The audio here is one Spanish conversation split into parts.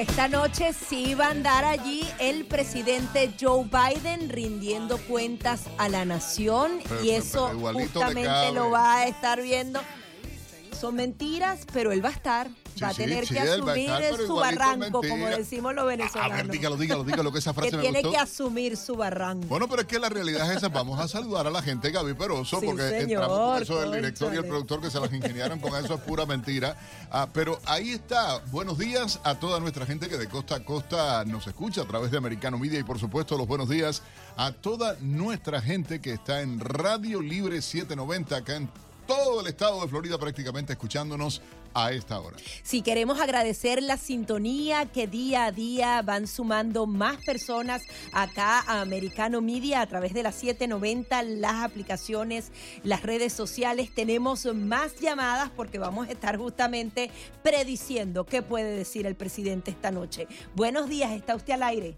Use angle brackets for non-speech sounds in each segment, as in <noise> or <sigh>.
Esta noche sí va a andar allí el presidente Joe Biden rindiendo cuentas a la nación Pero- y eso pero justamente lo va a estar viendo. Son mentiras, pero él va a estar, Sí, va a sí, tener sí, que a asumir estar, su barranco, como decimos los A venezolanos. ver, dígalo, dígalo, dígalo, que esa frase que me tiene gustó. que asumir su barranco. Bueno, pero es que la realidad es esa. Vamos a saludar a la gente, Gaby Peroso, porque señor, entramos con eso del director y el productor que se las ingeniaron con eso es pura mentira. Ah, pero ahí está. Buenos días a toda nuestra gente que de costa a costa nos escucha a través de Americano Media y por supuesto los buenos días a toda nuestra gente que está en Radio Libre 790 acá en todo el estado de Florida prácticamente escuchándonos a esta hora. Si queremos agradecer la sintonía que día a día van sumando más personas acá a Americano Media a través de las 790, las aplicaciones, las redes sociales. Tenemos más llamadas porque vamos a estar justamente prediciendo qué puede decir el presidente esta noche. Buenos días, está usted al aire.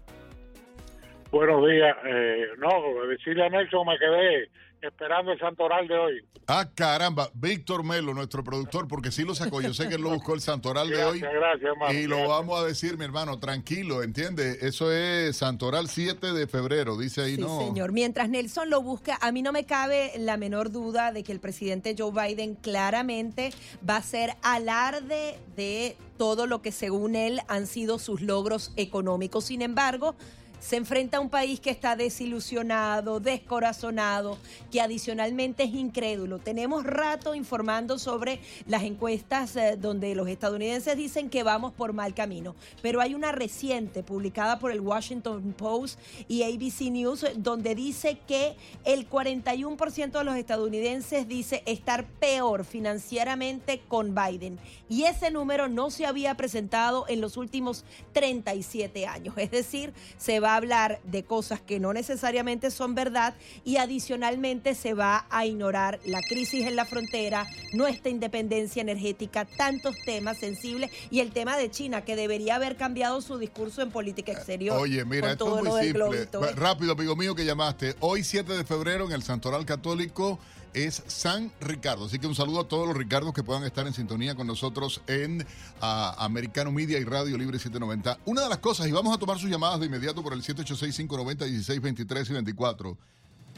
Buenos días. Eh, no, decirle a Nelson me quedé esperando el santoral de hoy. Ah, caramba, Víctor Melo, nuestro productor, porque sí lo sacó. Yo sé que él lo buscó el santoral de hoy. Gracias, gracias, hermano. Y lo Gracias. vamos a decir, mi hermano, tranquilo, ¿entiende? Eso es Santoral 7 de febrero, dice ahí, Sí, ¿no? señor. Mientras Nelson lo busca, a mí no me cabe la menor duda de que el presidente Joe Biden claramente va a ser alarde de todo lo que según él han sido sus logros económicos. Sin embargo, se enfrenta a un país que está desilusionado, descorazonado, que adicionalmente es incrédulo. Tenemos rato informando sobre las encuestas eh, donde los estadounidenses dicen que vamos por mal camino, pero hay una reciente publicada por el Washington Post y ABC News donde dice que el 41% de los estadounidenses dice estar peor financieramente con Biden y ese número no se había presentado en los últimos 37 años. Es decir, se va a hablar de cosas que no necesariamente son verdad y adicionalmente se va a ignorar la crisis en la frontera, nuestra independencia energética, tantos temas sensibles y el tema de China que debería haber cambiado su discurso en política exterior. Oye, mira, esto es muy simple. globito, ¿eh? Rápido, amigo mío, que llamaste. Hoy, 7 de febrero, en el Santoral Católico, es San Ricardo. Así que un saludo a todos los Ricardos que puedan estar en sintonía con nosotros en ah, Americano Media y Radio Libre 790. Una de las cosas, y vamos a tomar sus llamadas de inmediato por el 786-590-1623 y 24.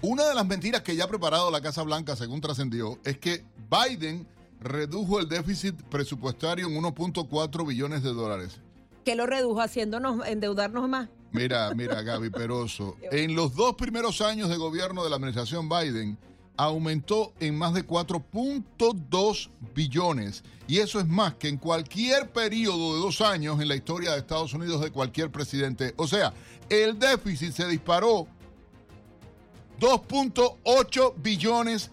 Una de las mentiras que ya ha preparado la Casa Blanca, según trascendió, es que Biden redujo el déficit presupuestario en 1.4 billones de dólares. que lo redujo haciéndonos endeudarnos más. Mira, mira, Gaby Peroso. <laughs> En los dos primeros años de gobierno de la administración Biden, aumentó en más de 4.2 billones. Y eso es más que en cualquier periodo de dos años en la historia de Estados Unidos de cualquier presidente. O sea, el déficit se disparó 2.8 billones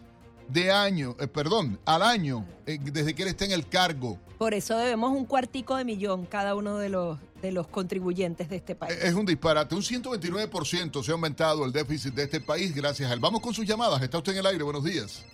de año, eh, perdón, al año, eh, desde que él está en el cargo. Por eso debemos un cuartico de millón cada uno de los, de los contribuyentes de este país. Es un disparate. Un 129% se ha aumentado el déficit de este país gracias a él. Vamos con sus llamadas. Está usted en el aire. Buenos días.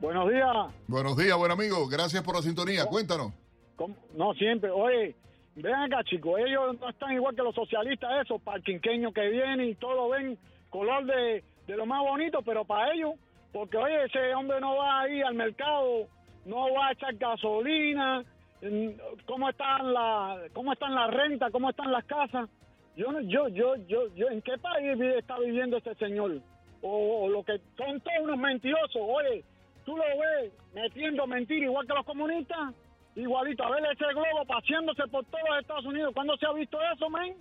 Buenos días. Buenos días, buen amigo. Gracias por la sintonía. Cuéntanos. ¿Cómo? No, siempre. Oye, ven acá, chicos. Ellos no están igual que los socialistas, esos parquinqueños que vienen y todo ven color de, de lo más bonito, pero para ellos, porque oye, ese hombre no va a ir al mercado, no va a echar gasolina, cómo están la, cómo están las rentas, cómo están las casas. Yo, no- yo, yo, yo, yo, ¿en qué país está viviendo este señor? O, o lo que son todos unos mentirosos. Oye, tú lo ves metiendo mentira igual que los comunistas, igualito. A ver ese globo paseándose por todos los Estados Unidos. ¿Cuándo se ha visto eso, men?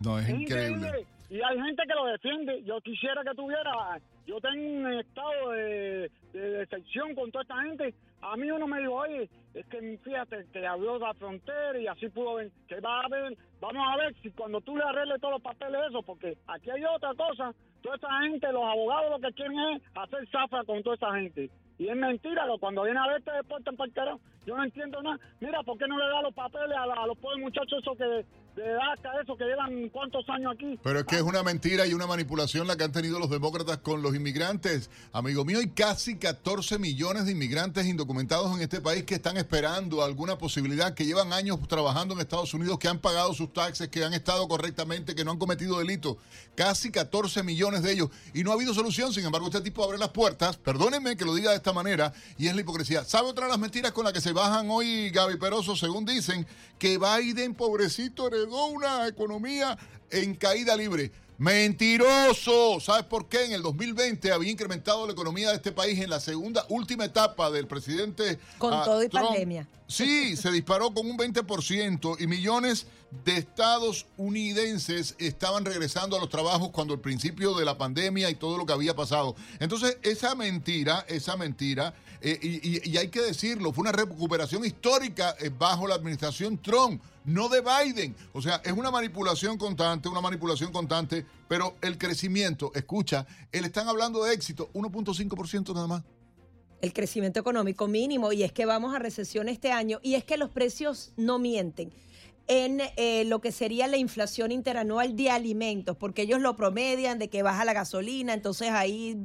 No, es Es increíble. Y hay gente que lo defiende. Yo quisiera que tuviera. Yo tengo un estado de, de decepción con toda esta gente. A mí uno me dijo, oye, es que fíjate que abrió la frontera y así pudo ver. Que va a ver, vamos a ver si cuando tú le arregles todos los papeles, eso, porque aquí hay otra cosa. Toda esa gente, los abogados lo que quieren es hacer zafra con toda esa gente. Y es mentira, que cuando viene a ver te deportan para el carajo. Yo no entiendo nada. Mira, ¿por qué no le da los papeles a, la- a los pobres muchachos esos que de DACA, esos que llevan cuántos años aquí? Pero es que es una mentira y una manipulación la que han tenido los demócratas con los inmigrantes. Amigo mío, hay casi 14 millones de inmigrantes indocumentados en este país que están esperando alguna posibilidad, que llevan años trabajando en Estados Unidos, que han pagado sus taxes, que han estado correctamente, que no han cometido delitos. Casi 14 millones de ellos. Y no ha habido solución. Sin embargo, este tipo abre las puertas, perdónenme que lo diga de esta manera y es la hipocresía. ¿Sabe otra de las mentiras con las que se bajan hoy Gaby Peroso? Según dicen, que Biden, pobrecito, heredó una economía en caída libre. Mentiroso. ¿Sabes por qué? En el 2020 había incrementado la economía de este país en la segunda, última etapa del presidente. Con ah, todo y Trump. pandemia. Sí, se disparó con un 20% y millones de estadounidenses estaban regresando a los trabajos cuando el principio de la pandemia y todo lo que había pasado. Entonces, esa mentira, esa mentira, eh, y, hay que decirlo, fue una recuperación histórica eh, bajo la administración Trump, no de Biden. O sea, es una manipulación constante, una manipulación constante, pero el crecimiento, escucha, él están hablando de éxito, 1.5% nada más. el crecimiento económico mínimo y es que vamos a recesión este año y es que los precios no mienten en eh, lo que sería la inflación interanual de alimentos, porque ellos lo promedian de que baja la gasolina, entonces ahí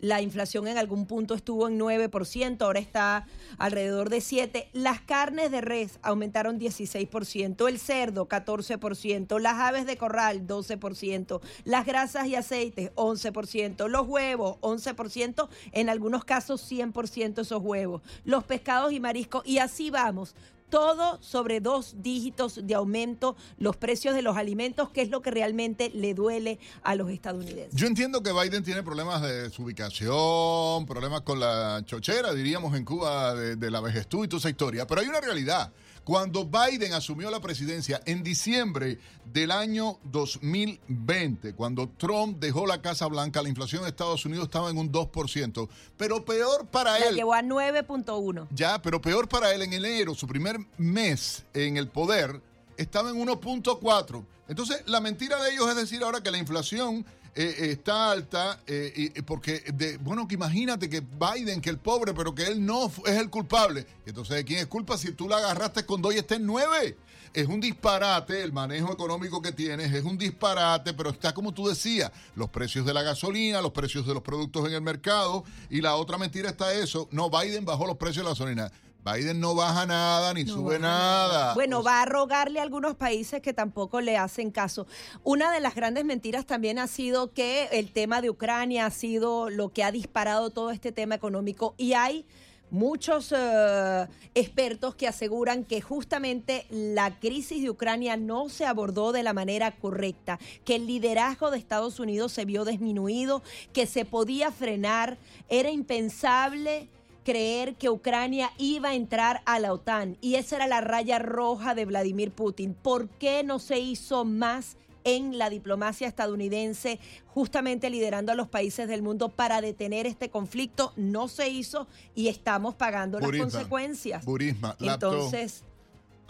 la inflación en algún punto estuvo en 9%, ahora está alrededor de 7%. Las carnes de res aumentaron 16%, el cerdo 14%, las aves de corral 12%, las grasas y aceites 11%, los huevos 11%, en algunos casos 100% esos huevos, los pescados y mariscos y así vamos. Todo sobre dos dígitos de aumento, los precios de los alimentos, que es lo que realmente le duele a los estadounidenses. Yo entiendo que Biden tiene problemas de su ubicación, problemas con la chochera, diríamos en Cuba, de, la vejestú y toda esa historia, pero hay una realidad. Cuando Biden asumió la presidencia en diciembre del año 2020, cuando Trump dejó la Casa Blanca, la inflación en Estados Unidos estaba en un 2%, pero peor para La él. llevó a 9.1. Ya, pero peor para él en enero, su primer mes en el poder, estaba en 1.4. Entonces, la mentira de ellos es decir ahora que la inflación eh, eh, está alta, eh, y- porque, de, bueno, que imagínate que Biden, que el pobre, pero que él no es el culpable. Entonces, ¿de quién es culpa si tú la agarraste con dos y está en nueve? Es un disparate el manejo económico que tienes, es un disparate, pero está como tú decías, los precios de la gasolina, los precios de los productos en el mercado, y la otra mentira está eso, no, Biden bajó los precios de la gasolina. Biden no baja nada ni No sube nada. Bueno, O sea, va a rogarle a algunos países que tampoco le hacen caso. Una de las grandes mentiras también ha sido que el tema de Ucrania ha sido lo que ha disparado todo este tema económico y hay muchos eh, expertos que aseguran que justamente la crisis de Ucrania no se abordó de la manera correcta, que el liderazgo de Estados Unidos se vio disminuido, que se podía frenar, era impensable creer que Ucrania iba a entrar a la OTAN y esa era la raya roja de Vladimir Putin. ¿Por qué no se hizo más en la diplomacia estadounidense, justamente liderando a los países del mundo para detener este conflicto? No se hizo y estamos pagando las consecuencias. Burisma, laptop, Entonces,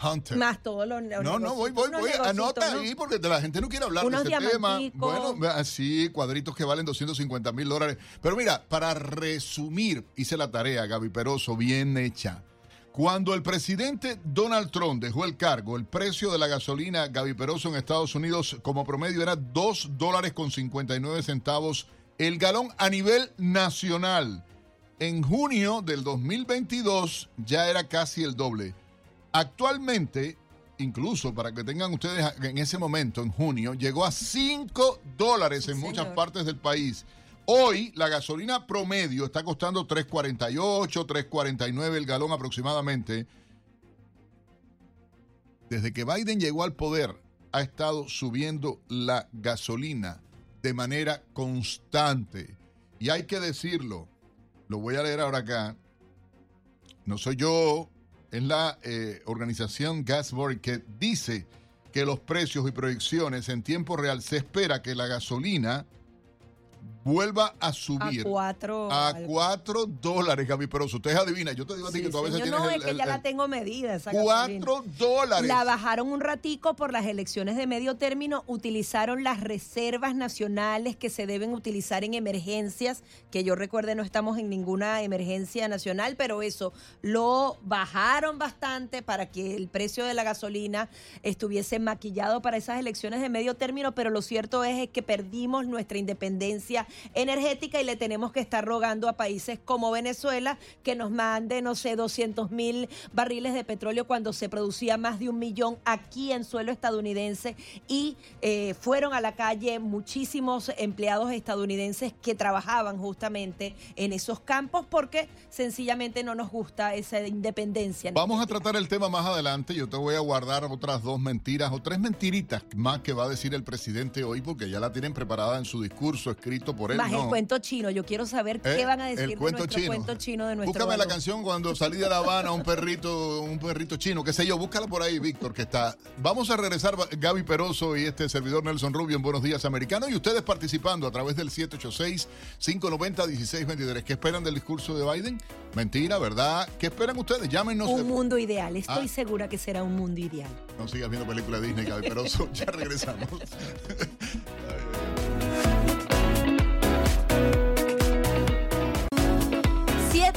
Hunter. más todos los No, no, voy, voy, voy. Anota ¿no? ahí porque la gente no quiere hablar Unos de ese tema. Bueno, así, cuadritos que valen 250 mil dólares. Pero mira, para resumir, hice la tarea, Gaby Peroso, bien hecha. Cuando el presidente Donald Trump dejó el cargo, el precio de la gasolina Gaby Peroso en Estados Unidos como promedio era 2 dólares con 59 centavos el galón a nivel nacional. En junio del 2022 ya era casi el doble. Actualmente, incluso para que tengan ustedes en ese momento, en junio, llegó a 5 dólares Sí, en muchas partes del país. Hoy la gasolina promedio está costando 3.48, 3.49 el galón aproximadamente. Desde que Biden llegó al poder, ha estado subiendo la gasolina de manera constante. Y hay que decirlo, lo voy a leer ahora acá. No soy yo, es la eh, organización Gasboard que dice que los precios y proyecciones en tiempo real se espera que la gasolina vuelva a a subir cuatro. a. 4 dólares, Gaby Peroso. Ustedes adivina, yo te digo a ti Sí, que tú a veces tienes no, el, es que el- ya la tengo medida esa gasolina. 4 dólares. La bajaron un ratico por las elecciones de medio término, utilizaron las reservas nacionales que se deben utilizar en emergencias, que yo recuerde no estamos en ninguna emergencia nacional, pero eso lo bajaron bastante para que el precio de la gasolina estuviese maquillado para esas elecciones de medio término, pero lo cierto es, es que perdimos nuestra independencia energética y le tenemos que estar rogando a países como Venezuela que nos mande, no sé, 200 mil barriles de petróleo cuando se producía más de un millón aquí en suelo estadounidense y eh, fueron a la calle muchísimos empleados estadounidenses que trabajaban justamente en esos campos porque sencillamente no nos gusta esa independencia. Vamos a tratar el tema más adelante. Yo te voy a guardar otras dos mentiras o tres mentiritas más que va a decir el presidente hoy porque ya la tienen preparada en su discurso escrito por él. Más el cuento chino. Yo quiero saber qué eh, van a decir el cuento chino. cuento chino de nuestro Búscame la canción cuando salí de La Habana, un perrito, un perrito chino, qué sé yo. Búscala por ahí, Víctor, que está. Vamos a regresar Gaby Peroso y este servidor Nelson Rubio en Buenos Días Americanos y ustedes participando a través del 786-590-1623. ¿Qué esperan del discurso de Biden? Mentira, ¿verdad? ¿Qué esperan ustedes? Llámenos. Un mundo ideal. Estoy ah. segura que será un mundo ideal. No sigas viendo películas de Disney, Gaby Peroso. <laughs> ya regresamos.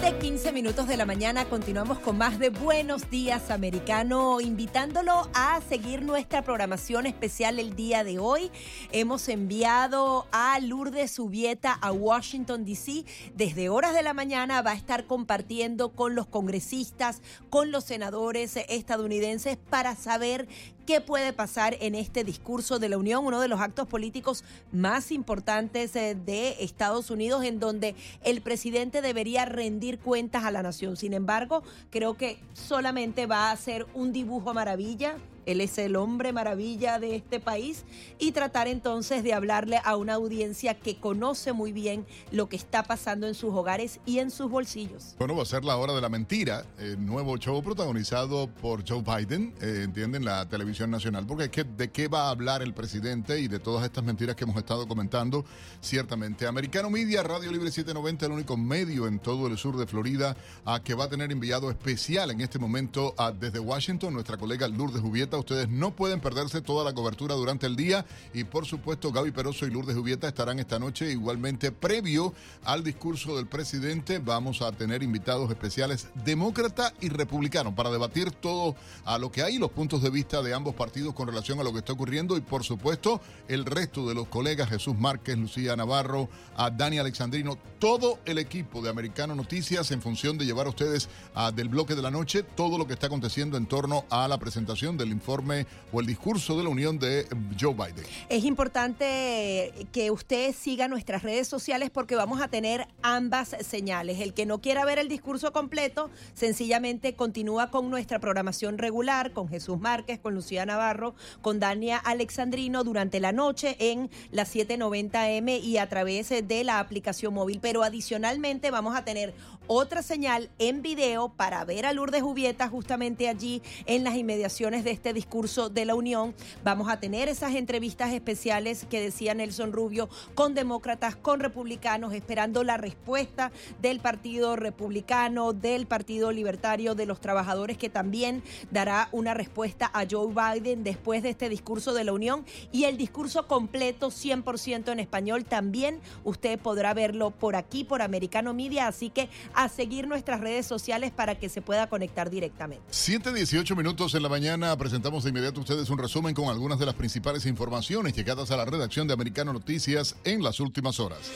15 minutos de la mañana continuamos con más de Buenos Días Americano, invitándolo a seguir nuestra programación especial el día de hoy. Hemos enviado a Lourdes Subieta a Washington, D.C. Desde horas de la mañana va a estar compartiendo con los congresistas, con los senadores estadounidenses para saber qué puede pasar en este discurso de la Unión, uno de los actos políticos más importantes eh, de Estados Unidos, en donde el presidente debería rendir cuentas a la nación. Sin embargo, creo que solamente va a ser un dibujo maravilla él es el hombre maravilla de este país y tratar entonces de hablarle a una audiencia que conoce muy bien lo que está pasando en sus hogares y en sus bolsillos. Bueno, va a ser la hora de la mentira, el nuevo show protagonizado por Joe Biden, eh, entienden, la televisión nacional, porque es que de qué va a hablar el presidente y de todas estas mentiras que hemos estado comentando, ciertamente. Americano Media, Radio Libre 790, el único medio en todo el sur de Florida a que va a tener enviado especial en este momento desde Washington, nuestra colega Lourdes Ustedes no pueden perderse toda la cobertura durante el día y por supuesto Gaby Peroso y Lourdes Jubieta estarán esta noche igualmente previo al discurso del presidente. Vamos a tener invitados especiales demócrata y republicano para debatir todo a lo que hay, los puntos de vista de ambos partidos con relación a lo que está ocurriendo y por supuesto el resto de los colegas Jesús Márquez, Lucía Navarro, a Dani Alexandrino, todo el equipo de Americano Noticias en función de llevar a ustedes del bloque de la noche todo lo que está aconteciendo en torno a la presentación del informe o el discurso de la Unión de Joe Biden. Es importante que usted siga nuestras redes sociales porque vamos a tener ambas señales. El que no quiera ver el discurso completo, sencillamente continúa con nuestra programación regular, con Jesús Márquez, con Lucía Navarro, con Dania Alexandrino durante la noche en las 790M y a través de la aplicación móvil. Pero adicionalmente vamos a tener otra señal en video para ver a Lourdes Jubieta justamente allí en las inmediaciones de este discurso de la Unión. Vamos a tener esas entrevistas especiales que decía Nelson Rubio con demócratas, con republicanos, esperando la respuesta del Partido Republicano, del Partido Libertario, de los trabajadores, que también dará una respuesta a Joe Biden después de este discurso de la Unión y el discurso completo 100% en español también usted podrá verlo por aquí, por Americano Media, así que a seguir nuestras redes sociales para que se pueda conectar directamente. 7.18 minutos en la mañana presentamos de inmediato a ustedes un resumen con algunas de las principales informaciones llegadas a la redacción de Americano Noticias en las últimas horas.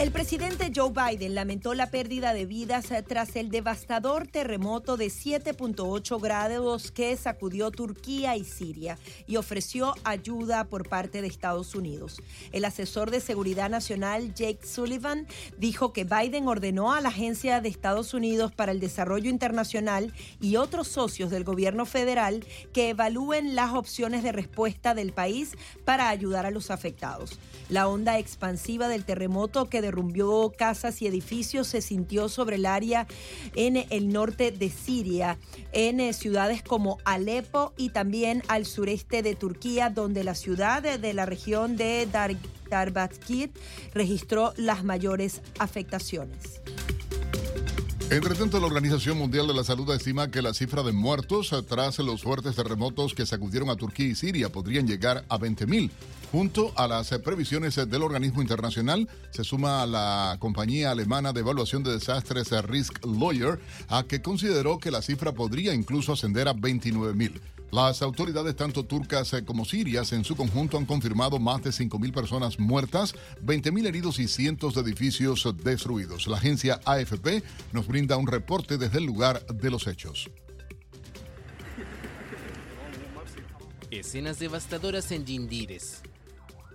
El presidente Joe Biden lamentó la pérdida de vidas tras el devastador terremoto de 7.8 grados que sacudió Turquía y Siria y ofreció ayuda por parte de Estados Unidos. El asesor de Seguridad Nacional Jake Sullivan dijo que Biden ordenó a la Agencia de Estados Unidos para el Desarrollo Internacional y otros socios del gobierno federal que evalúen las opciones de respuesta del país para ayudar a los afectados. La onda expansiva del terremoto que derrumbió casas y edificios se sintió sobre el área en el norte de Siria, en eh, ciudades como Alepo y también al sureste de Turquía, donde la ciudad de la región de Diyarbakir registró las mayores afectaciones. Entre tanto, la Organización Mundial de la Salud estima que la cifra de muertos tras los fuertes terremotos que sacudieron a Turquía y Siria podrían llegar a 20.000. Junto a las previsiones del organismo internacional, se suma a la compañía alemana de evaluación de desastres Risk Lawyer, a que consideró que la cifra podría incluso ascender a 29.000. Las autoridades tanto turcas eh, como sirias en su conjunto han confirmado más de 5.000 personas muertas, 20.000 heridos y cientos de edificios destruidos. La agencia AFP nos brinda un reporte desde el lugar de los hechos. Escenas devastadoras en Yindires.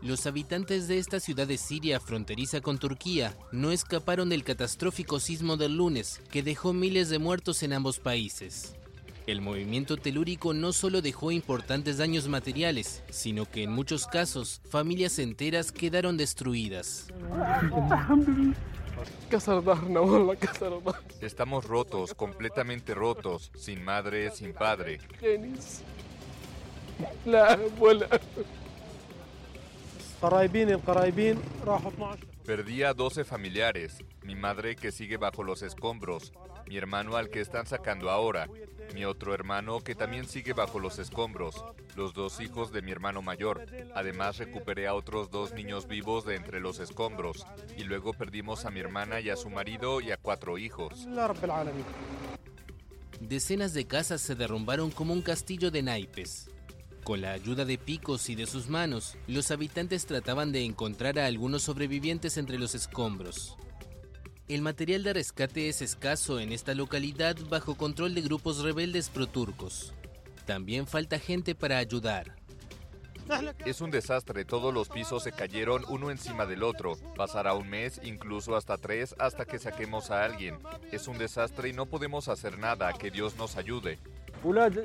Los habitantes de esta ciudad de Siria fronteriza con Turquía no escaparon del catastrófico sismo del lunes que dejó miles de muertos en ambos países. El movimiento telúrico no solo dejó importantes daños materiales, sino que en muchos casos familias enteras quedaron destruidas. <laughs> Estamos rotos, completamente rotos, sin madre, sin padre. Perdí a 12 familiares, mi madre que sigue bajo los escombros, mi hermano al que están sacando ahora, mi otro hermano que también sigue bajo los escombros, los dos hijos de mi hermano mayor. Además recuperé a otros dos niños vivos de entre los escombros y luego perdimos a mi hermana y a su marido y a cuatro hijos. Decenas de casas se derrumbaron como un castillo de naipes. Con la ayuda de picos y de sus manos, los habitantes trataban de encontrar a algunos sobrevivientes entre los escombros. El material de rescate es escaso en esta localidad bajo control de grupos rebeldes proturcos. También falta gente para ayudar. Es un desastre, todos los pisos se cayeron uno encima del otro. Pasará un mes, incluso hasta tres, hasta que saquemos a alguien. Es un desastre y no podemos hacer nada, que Dios nos ayude.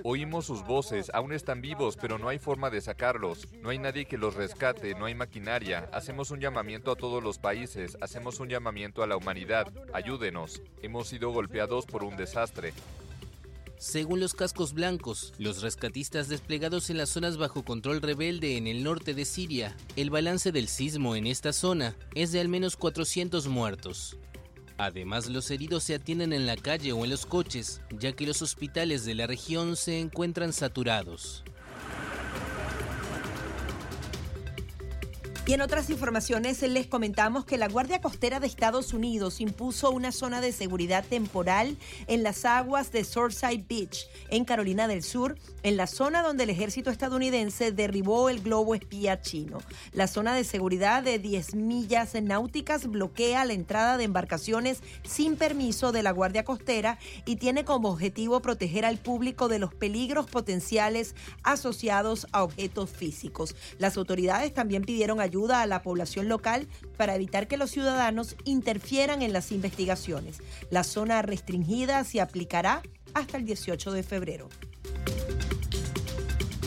Oímos sus voces, aún están vivos, pero no hay forma de sacarlos. No hay nadie que los rescate, no hay maquinaria. Hacemos un llamamiento a todos los países, hacemos un llamamiento a la humanidad. Ayúdenos. Hemos sido golpeados por un desastre. Según los cascos blancos, los rescatistas desplegados en las zonas bajo control rebelde en el norte de Siria, el balance del sismo en esta zona es de al menos 400 muertos. Además, los heridos se atienden en la calle o en los coches, ya que los hospitales de la región se encuentran saturados. Y en otras informaciones les comentamos que la Guardia Costera de Estados Unidos impuso una zona de seguridad temporal en las aguas de Surfside Beach, en Carolina del Sur, en la zona donde el ejército estadounidense derribó el globo espía chino. La zona de seguridad de 10 millas náuticas bloquea la entrada de embarcaciones sin permiso de la Guardia Costera y tiene como objetivo proteger al público de los peligros potenciales asociados a objetos físicos. Las autoridades también pidieron ayuda a la población local para evitar que los ciudadanos interfieran en las investigaciones. La zona restringida se aplicará hasta el 18 de febrero.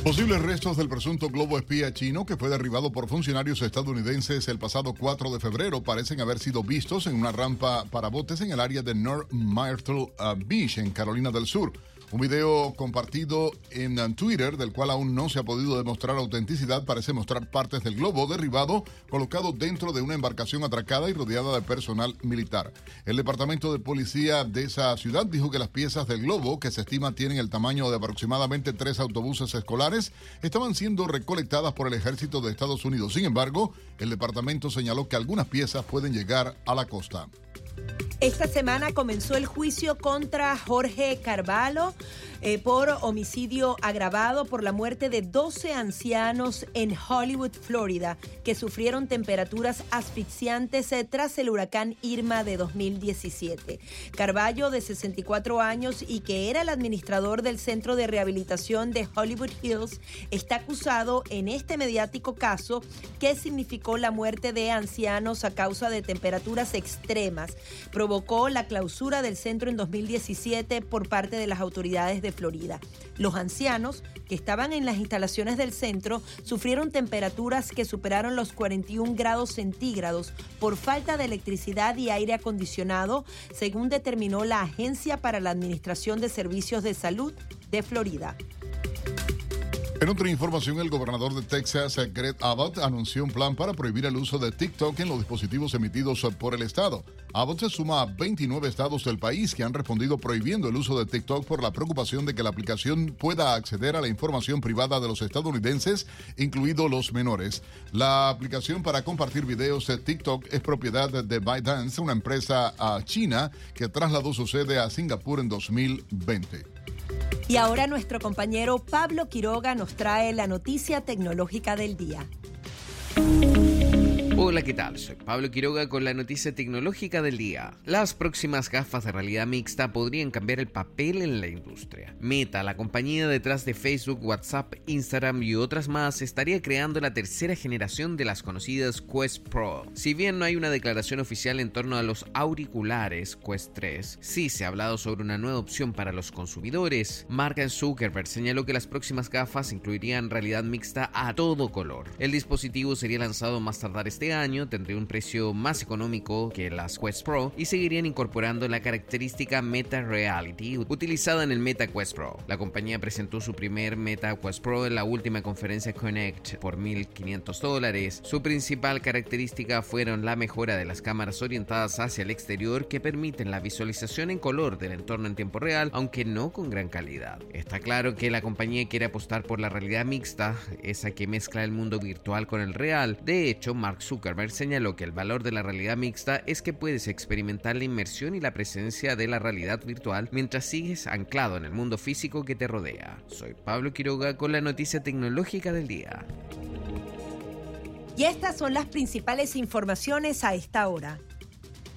Posibles restos del presunto globo espía chino que fue derribado por funcionarios estadounidenses el pasado 4 de febrero parecen haber sido vistos en una rampa para botes en el área de North Myrtle uh, Beach, en Carolina del Sur. Un video compartido en Twitter, del cual aún no se ha podido demostrar autenticidad, parece mostrar partes del globo derribado colocado dentro de una embarcación atracada y rodeada de personal militar. El departamento de policía de esa ciudad dijo que las piezas del globo, que se estima tienen el tamaño de aproximadamente tres autobuses escolares, estaban siendo recolectadas por el ejército de Estados Unidos. Sin embargo, el departamento señaló que algunas piezas pueden llegar a la costa. Esta semana comenzó el juicio contra Jorge Carvalho eh, por homicidio agravado por la muerte de 12 ancianos en Hollywood, Florida, que sufrieron temperaturas asfixiantes eh, tras el huracán Irma de 2017. Carvalho, de 64 años y que era el administrador del Centro de Rehabilitación de Hollywood Hills, está acusado en este mediático caso que significó la muerte de ancianos a causa de temperaturas extremas. Provocó la clausura del centro en 2017 por parte de las autoridades de Florida. Los ancianos que estaban en las instalaciones del centro sufrieron temperaturas que superaron los 41 grados centígrados por falta de electricidad y aire acondicionado, según determinó la Agencia para la Administración de Servicios de Salud de Florida. En otra información, el gobernador de Texas, Greg Abbott, anunció un plan para prohibir el uso de TikTok en los dispositivos emitidos por el Estado. Abbott se suma a 29 estados del país que han respondido prohibiendo el uso de TikTok por la preocupación de que la aplicación pueda acceder a la información privada de los estadounidenses, incluidos los menores. La aplicación para compartir videos de TikTok es propiedad de ByteDance, una empresa china que trasladó su sede a Singapur en 2020. Y ahora nuestro compañero Pablo Quiroga nos trae la noticia tecnológica del día. Hola, ¿qué tal? Soy Pablo Quiroga con la noticia tecnológica del día. Las próximas gafas de realidad mixta podrían cambiar el papel en la industria. Meta, la compañía detrás de Facebook, WhatsApp, Instagram y otras más, estaría creando la tercera generación de las conocidas Quest Pro. Si bien no hay una declaración oficial en torno a los auriculares Quest 3, sí se ha hablado sobre una nueva opción para los consumidores. Mark Zuckerberg señaló que las próximas gafas incluirían realidad mixta a todo color. El dispositivo sería lanzado más tardar este año tendría un precio más económico que las Quest Pro y seguirían incorporando la característica Meta Reality utilizada en el Meta Quest Pro. La compañía presentó su primer Meta Quest Pro en la última conferencia Connect por 1.500 dólares. Su principal característica fueron la mejora de las cámaras orientadas hacia el exterior que permiten la visualización en color del entorno en tiempo real, aunque no con gran calidad. Está claro que la compañía quiere apostar por la realidad mixta, esa que mezcla el mundo virtual con el real. De hecho, Mark Zuckerberg señaló que el valor de la realidad mixta es que puedes experimentar la inmersión y la presencia de la realidad virtual mientras sigues anclado en el mundo físico que te rodea. Soy Pablo Quiroga con la noticia tecnológica del día. Y estas son las principales informaciones a esta hora.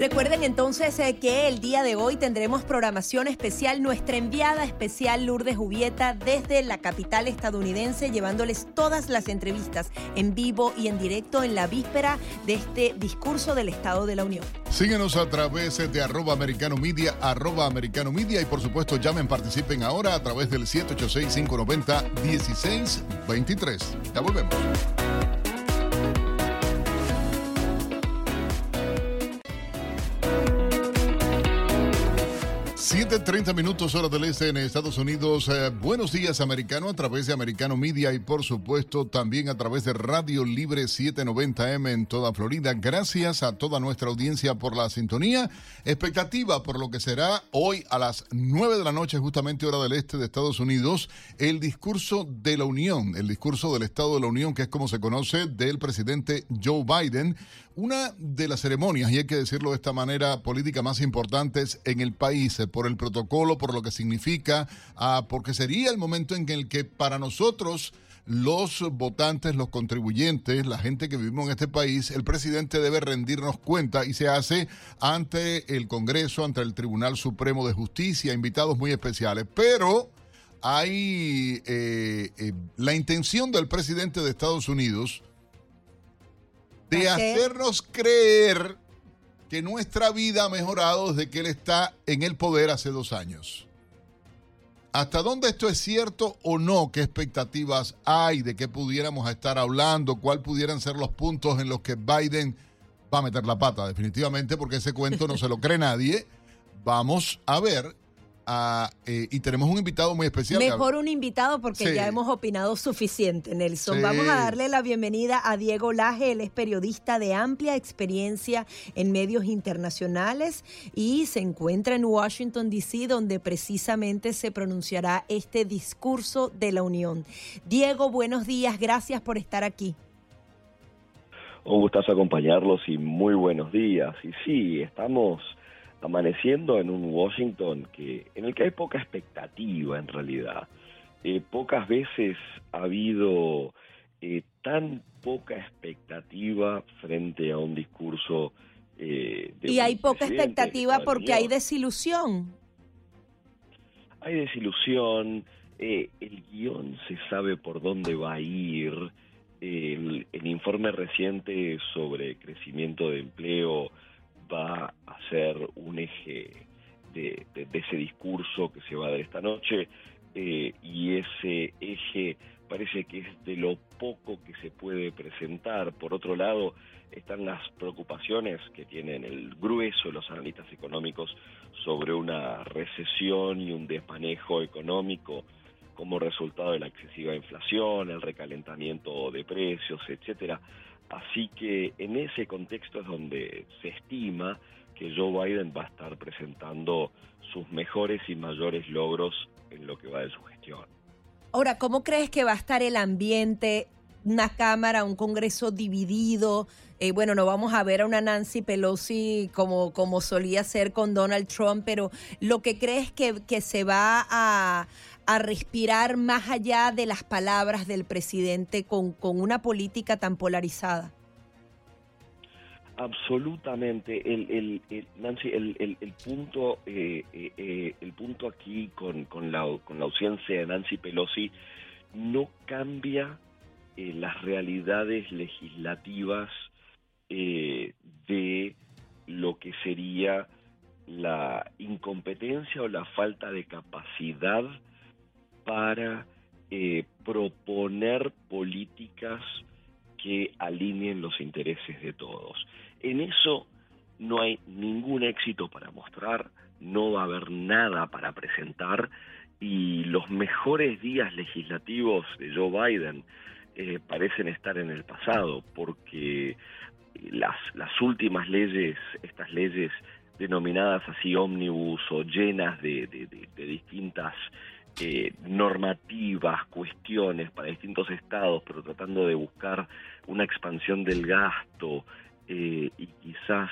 Recuerden entonces eh, que el día de hoy tendremos programación especial, nuestra enviada especial Lourdes Jubieta desde la capital estadounidense, llevándoles todas las entrevistas en vivo y en directo en la víspera de este discurso del Estado de la Unión. Síguenos a través de arroba americano media, arroba americano media y por supuesto llamen, participen ahora a través del 786-590-1623. Ya volvemos. 7.30 minutos hora del este en Estados Unidos. Eh, buenos días americano a través de Americano Media y por supuesto también a través de Radio Libre 790M en toda Florida. Gracias a toda nuestra audiencia por la sintonía. Expectativa por lo que será hoy a las 9 de la noche justamente hora del este de Estados Unidos el discurso de la Unión, el discurso del Estado de la Unión que es como se conoce del presidente Joe Biden. Una de las ceremonias, y hay que decirlo de esta manera, política más importantes en el país, eh, por el protocolo, por lo que significa, ah, porque sería el momento en el que para nosotros los votantes, los contribuyentes, la gente que vivimos en este país, el presidente debe rendirnos cuenta y se hace ante el Congreso, ante el Tribunal Supremo de Justicia, invitados muy especiales. Pero hay eh, eh, la intención del presidente de Estados Unidos de hacernos creer que nuestra vida ha mejorado desde que él está en el poder hace dos años. ¿Hasta dónde esto es cierto o no? ¿Qué expectativas hay de qué pudiéramos estar hablando? ¿Cuál pudieran ser los puntos en los que Biden va a meter la pata? Definitivamente, porque ese cuento no se lo cree nadie. Vamos a ver eh, y tenemos un invitado muy especial. Mejor un invitado porque ya hemos opinado suficiente, Nelson. Vamos a darle la bienvenida a Diego Laje, él es periodista de amplia experiencia en medios internacionales y se encuentra en Washington, D.C., donde precisamente se pronunciará este discurso de la Unión. Diego, buenos días, gracias por estar aquí. Un gustazo acompañarlos y muy buenos días. Y sí, estamos amaneciendo en un Washington que en el que hay poca expectativa en realidad. Eh, pocas veces ha habido eh, tan poca expectativa frente a un discurso. Eh, y hay poca expectativa porque hay desilusión. Hay desilusión, el guion se sabe por dónde va a ir, el, el informe reciente sobre crecimiento de empleo va a ser un eje de, ese discurso que se va a dar esta noche eh, y ese eje parece que es de lo poco que se puede presentar. Por otro lado, están las preocupaciones que tienen el grueso de los analistas económicos sobre una recesión y un desmanejo económico como resultado de la excesiva inflación, el recalentamiento de precios, etcétera. Así que en ese contexto es donde se estima que Joe Biden va a estar presentando sus mejores y mayores logros en lo que va de su gestión. Ahora, ¿cómo crees que va a estar el ambiente? Una Cámara, un Congreso dividido. Eh, bueno, no vamos a ver a una Nancy Pelosi como, como solía ser con Donald Trump, pero lo que crees que, que se va a, a respirar más allá de las palabras del presidente con, con una política tan polarizada. Absolutamente, el, el, Nancy, el, el, punto, eh, eh, eh, el punto aquí con, con, la, con la ausencia de Nancy Pelosi no cambia las realidades legislativas de lo que sería la incompetencia o la falta de capacidad para proponer políticas que alineen los intereses de todos. En eso no hay ningún éxito para mostrar, no va a haber nada para presentar y los mejores días legislativos de Joe Biden eh, parecen estar en el pasado porque las, últimas leyes, estas leyes denominadas así ómnibus o llenas de, de, distintas eh, normativas, cuestiones para distintos estados, pero tratando de buscar una expansión del gasto, eh, y quizás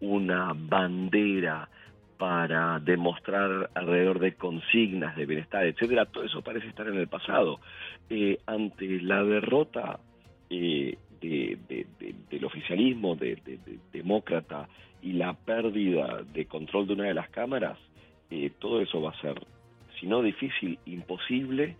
una bandera para demostrar alrededor de consignas de bienestar, etcétera, todo eso parece estar en el pasado. Eh, ante la derrota eh, del oficialismo de, demócrata y la pérdida de control de una de las cámaras, todo eso va a ser, si no difícil, imposible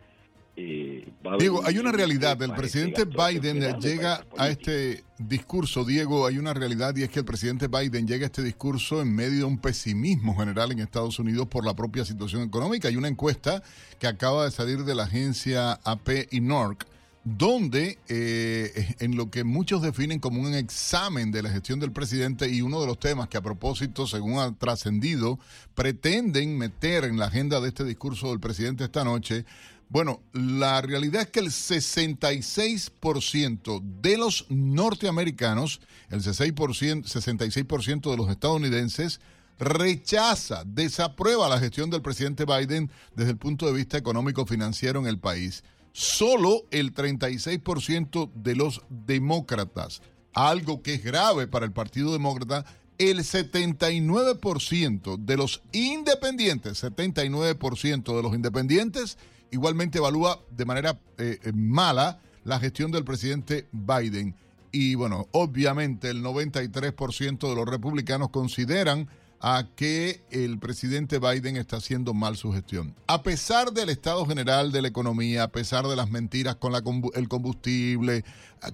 eh, Diego, hay una realidad. El presidente Biden llega a este discurso, Diego, hay una realidad y es que el presidente Biden llega a este discurso en medio de un pesimismo general en Estados Unidos por la propia situación económica. Hay una encuesta que acaba de salir de la agencia AP y NORC donde eh, en lo que muchos definen como un examen de la gestión del presidente y uno de los temas que a propósito, según ha trascendido, pretenden meter en la agenda de este discurso del presidente esta noche bueno, la realidad es que el 66% de los norteamericanos, el 66% de los estadounidenses, rechaza, desaprueba la gestión del presidente Biden desde el punto de vista económico-financiero en el país. Solo el 36% de los demócratas, algo que es grave para el Partido Demócrata, el 79% de los independientes, 79% de los independientes, igualmente evalúa de manera eh, mala la gestión del presidente Biden. Y bueno, obviamente el 93% de los republicanos consideran a que el presidente Biden está haciendo mal su gestión. A pesar del estado general de la economía, a pesar de las mentiras con la, el combustible,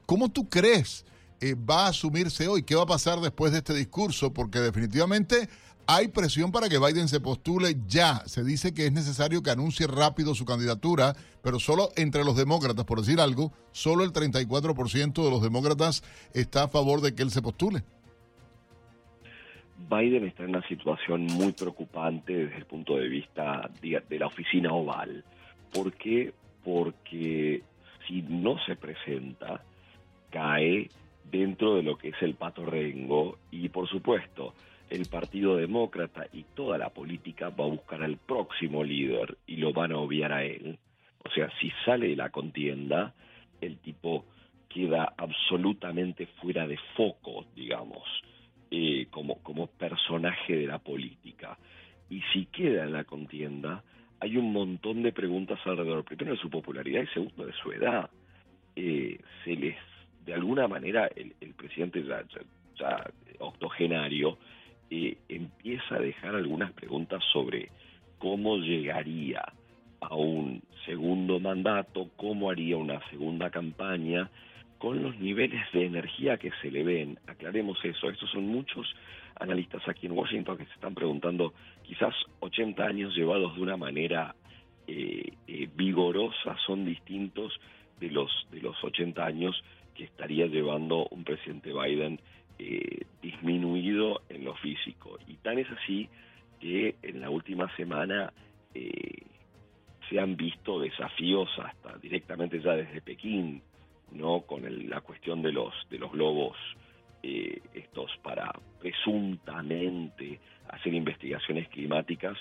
¿cómo tú crees eh, va a asumirse hoy? ¿Qué va a pasar después de este discurso? Porque definitivamente hay presión para que Biden se postule ya. Se dice que es necesario que anuncie rápido su candidatura, pero solo entre los demócratas, por decir algo, solo el 34% de los demócratas está a favor de que él se postule. Biden está en una situación muy preocupante desde el punto de vista de la oficina oval. ¿Por qué? Porque si no se presenta, cae dentro de lo que es el pato rengo y por supuesto el Partido Demócrata y toda la política va a buscar al próximo líder y lo van a obviar a él. O sea, si sale de la contienda, el tipo queda absolutamente fuera de foco, digamos, eh, como, como personaje de la política. Y si queda en la contienda, hay un montón de preguntas alrededor, primero de su popularidad y segundo de su edad. Eh, se les, de alguna manera, el, presidente ya, ya octogenario, empieza a dejar algunas preguntas sobre cómo llegaría a un segundo mandato, cómo haría una segunda campaña, con los niveles de energía que se le ven. Aclaremos eso, estos son muchos analistas aquí en Washington que se están preguntando, quizás 80 años llevados de una manera eh, eh, vigorosa son distintos de los, de los 80 años que estaría llevando un presidente Biden eh, disminuido en lo físico. Y tan es así que en la última semana eh, se han visto desafíos hasta directamente ya desde Pekín, no con la cuestión de los de los globos eh, estos para presuntamente hacer investigaciones climáticas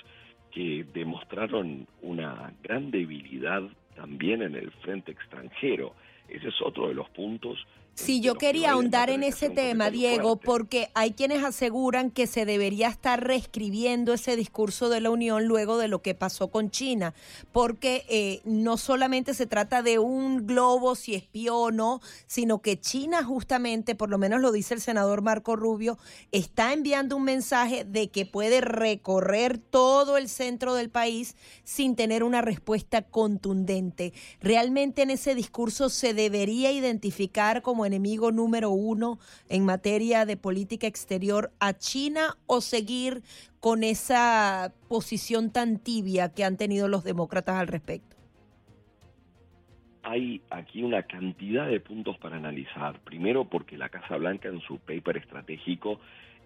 que demostraron una gran debilidad también en el frente extranjero. Ese es otro de los puntos Sí, yo quería ahondar en ese tema, Diego, porque hay quienes aseguran que se debería estar reescribiendo ese discurso de la Unión luego de lo que pasó con China, porque eh, no solamente se trata de un globo si espió o no, sino que China justamente, por lo menos lo dice el senador Marco Rubio, está enviando un mensaje de que puede recorrer todo el centro del país sin tener una respuesta contundente. Realmente en ese discurso se debería identificar como enemigo número uno en materia de política exterior a China o seguir con esa posición tan tibia que han tenido los demócratas al respecto? Hay aquí una cantidad de puntos para analizar. Primero porque la Casa Blanca en su paper estratégico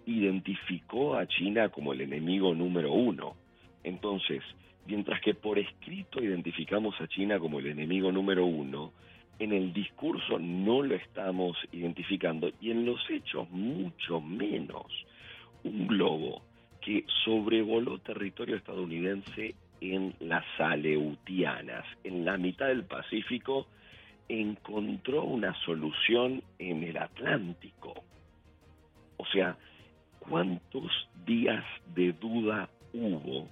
identificó a China como el enemigo número uno. Entonces, mientras que por escrito identificamos a China como el enemigo número uno, en el discurso no lo estamos identificando y en los hechos mucho menos. Un globo que sobrevoló territorio estadounidense en las Aleutianas, en la mitad del Pacífico, encontró una solución en el Atlántico. O sea, ¿cuántos días de duda hubo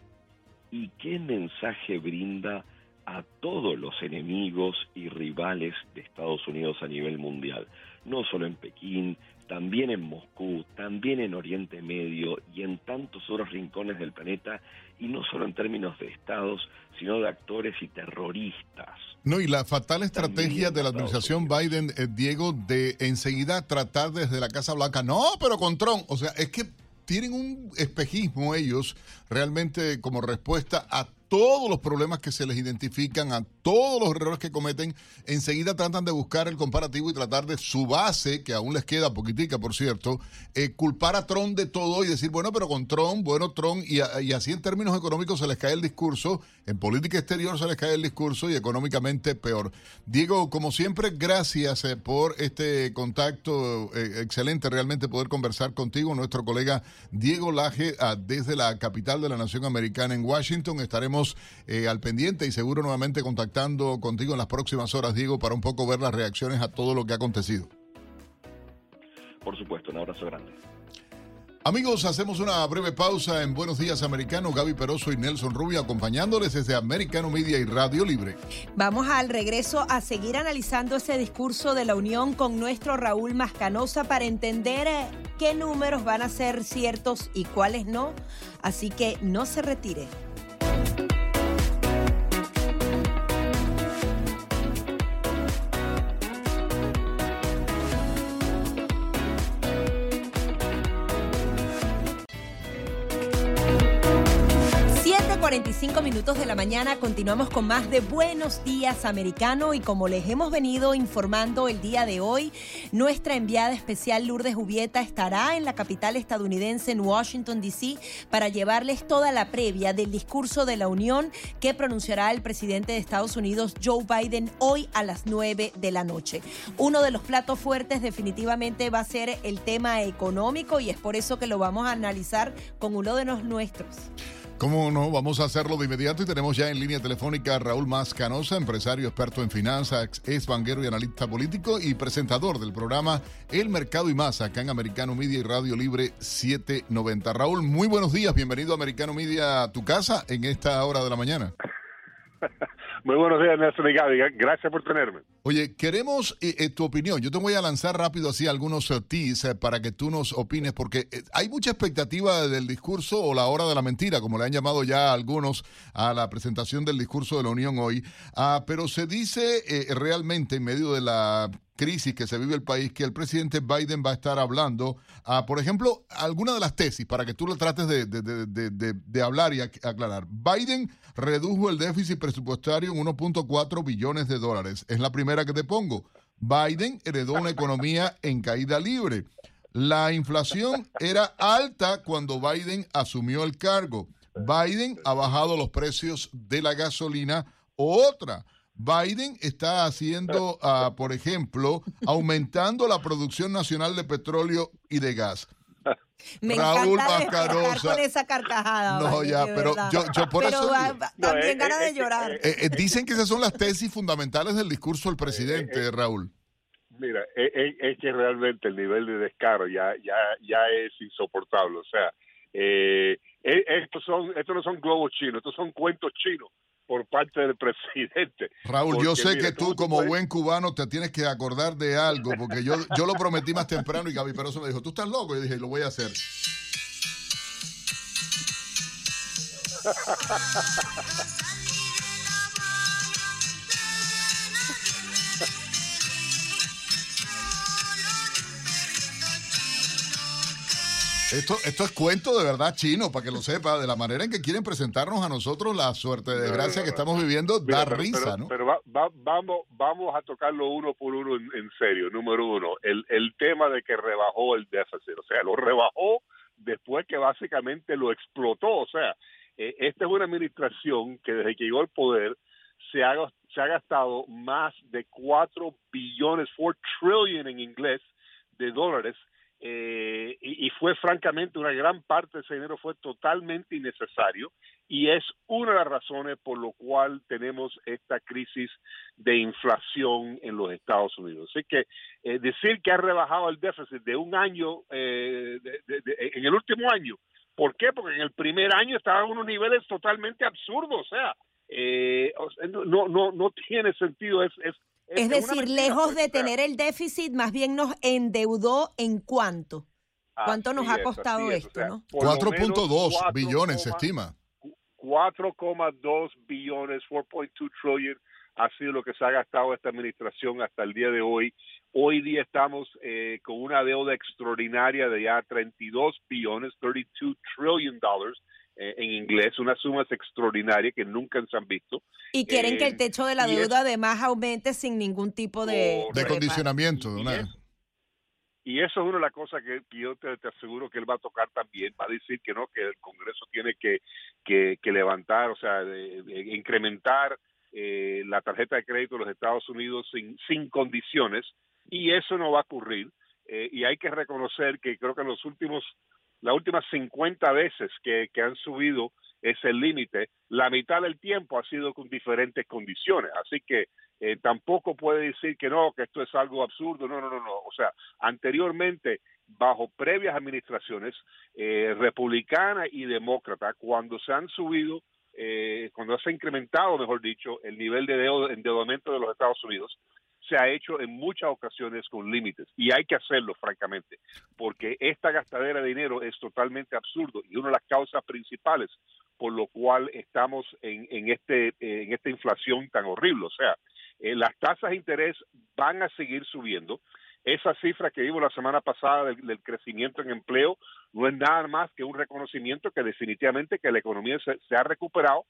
y qué mensaje brinda a todos los enemigos y rivales de Estados Unidos a nivel mundial, no solo en Pekín, también en Moscú, también en Oriente Medio y en tantos otros rincones del planeta, y no solo en términos de estados, sino de actores y terroristas. No, y la fatal estrategia de la administración Biden, eh, Diego, de enseguida tratar desde la Casa Blanca, no, pero con Trump, o sea, es que tienen un espejismo ellos realmente como respuesta a todos los problemas que se les identifican, a todos los errores que cometen, enseguida tratan de buscar el comparativo y tratar de su base, que aún les queda poquitica, por cierto, eh, culpar a Trump de todo y decir, bueno, pero con Trump, bueno, Trump, y, así en términos económicos se les cae el discurso, en política exterior se les cae el discurso y económicamente peor. Diego, como siempre, gracias eh, por este contacto eh, excelente, realmente poder conversar contigo, nuestro colega Diego Laje, ah, desde la capital de la Nación Americana en Washington. Estaremos eh, al pendiente y seguro nuevamente contactando contigo en las próximas horas, Diego, para un poco ver las reacciones a todo lo que ha acontecido. Por supuesto, un abrazo grande. Amigos, hacemos una breve pausa en Buenos Días Americano. Gaby Peroso y Nelson Rubio acompañándoles desde Americano Media y Radio Libre. Vamos al regreso a seguir analizando ese discurso de la Unión con nuestro Raúl Mascanosa para entender eh, qué números van a ser ciertos y cuáles no. Así que no se retire. 45 minutos de la mañana continuamos con más de Buenos Días Americano y como les hemos venido informando el día de hoy, nuestra enviada especial Lourdes Jubieta estará en la capital estadounidense en Washington, D.C. para llevarles toda la previa del discurso de la Unión que pronunciará el presidente de Estados Unidos Joe Biden hoy a las 9 de la noche. Uno de los platos fuertes definitivamente va a ser el tema económico y es por eso que lo vamos a analizar con uno de los nuestros. ¿Cómo no? Vamos a hacerlo de inmediato y tenemos ya en línea telefónica a Raúl Mascanosa, empresario experto en finanzas, ex banquero y analista político y presentador del programa El Mercado y Más acá en Americano Media y Radio Libre 790. Raúl, muy buenos días, bienvenido a Americano Media a tu casa en esta hora de la mañana. <laughs> Muy buenos días, Nelson y Gaby. Gracias por tenerme. Oye, queremos eh, eh, tu opinión. Yo te voy a lanzar rápido así algunos uh, para que tú nos opines, porque hay mucha expectativa del discurso o la hora de la mentira, como le han llamado ya algunos a la presentación del discurso de la Unión hoy. Ah, pero se dice realmente en medio de la crisis que se vive el país que el presidente Biden va a estar hablando, a, por ejemplo, alguna de las tesis para que tú lo trates de, de hablar y aclarar. Biden redujo el déficit presupuestario en 1.4 billones de dólares. Es la primera que te pongo. Biden heredó una economía en caída libre. La inflación era alta cuando Biden asumió el cargo. Biden ha bajado los precios de la gasolina. Otra, Biden está haciendo, ah, por ejemplo, aumentando la producción nacional de petróleo y de gas. Me Raúl Mascarosa. con esa carcajada. No, ya, pero yo, yo por Pero eso... va- también eh, ganas de eh, llorar. eh, eh, dicen que esas son las tesis fundamentales del discurso del presidente, Raúl. Mira, es, es- que realmente el nivel de descaro ya ya ya es insoportable. O sea, eh, eh, estos son estos no son globos chinos, estos son cuentos chinos por parte del presidente. Raúl, yo sé mira, que tú ¿cómo tú como puedes- buen cubano te tienes que acordar de algo, porque yo, yo lo prometí más temprano y Gaby Peroso me dijo, ¿tú estás loco? Y yo dije, lo voy a hacer. <laughs> Esto, esto es cuento de verdad chino, para que lo sepa, de la manera en que quieren presentarnos a nosotros la suerte de desgracia que estamos viviendo, Mira, da pero- risa, pero, ¿no? Pero va- va- vamos, vamos a tocarlo uno por uno en, en serio. Número uno, el, el tema de que rebajó el déficit. O sea, lo rebajó después que básicamente lo explotó. O sea, eh, esta es una administración que desde que llegó al poder se ha, se ha gastado más de 4 billones, 4 trillion en inglés, de dólares eh, y, y fue francamente una gran parte de ese dinero fue totalmente innecesario y es una de las razones por lo cual tenemos esta crisis de inflación en los Estados Unidos. Así que eh, decir que ha rebajado el déficit de un año, eh, de- en el último año, ¿por qué? Porque en el primer año estaban unos niveles totalmente absurdos, o sea, eh, no, no, no tiene sentido, es, es, Es decir, lejos de tener el déficit, más bien nos endeudó en cuánto. ¿Cuánto nos ha es, costado así es, o esto, sea, no? por lo menos 4.2 4, billones se estima. 4,2 billones, 4.2 trillion ha sido lo que se ha gastado esta administración hasta el día de hoy. Hoy día estamos eh, con una deuda extraordinaria de ya 32 billones, 32 trillion dollars eh, en inglés, una suma extraordinaria que nunca se han visto. Y quieren que Eh, el techo de la es- deuda además aumente sin ningún tipo de... De condicionamiento. Y una- es- Y eso es una de las cosas que, que yo te, te aseguro que él va a tocar también. Va a decir que no, que el Congreso tiene que, que, que levantar, o sea, de- de incrementar eh, la tarjeta de crédito de los Estados Unidos sin, sin condiciones. Y eso no va a ocurrir. Eh, y hay que reconocer que creo que en los últimos, las últimas 50 veces que, han subido ese límite, la mitad del tiempo ha sido con diferentes condiciones. Así que eh, tampoco puede decir que no, que esto es algo absurdo. No, no, no, no. O sea, anteriormente, bajo previas administraciones eh, republicana y demócrata, cuando se han subido, eh, cuando se ha incrementado, mejor dicho, el nivel de deuda- endeudamiento de los Estados Unidos, se ha hecho en muchas ocasiones con límites y hay que hacerlo francamente porque esta gastadera de dinero es totalmente absurdo y una de las causas principales por lo cual estamos en, en este eh, en esta inflación tan horrible. O sea eh, las tasas de interés van a seguir subiendo. Esa cifra que vimos la semana pasada del, crecimiento en empleo no es nada más que un reconocimiento que definitivamente que la economía se, se ha recuperado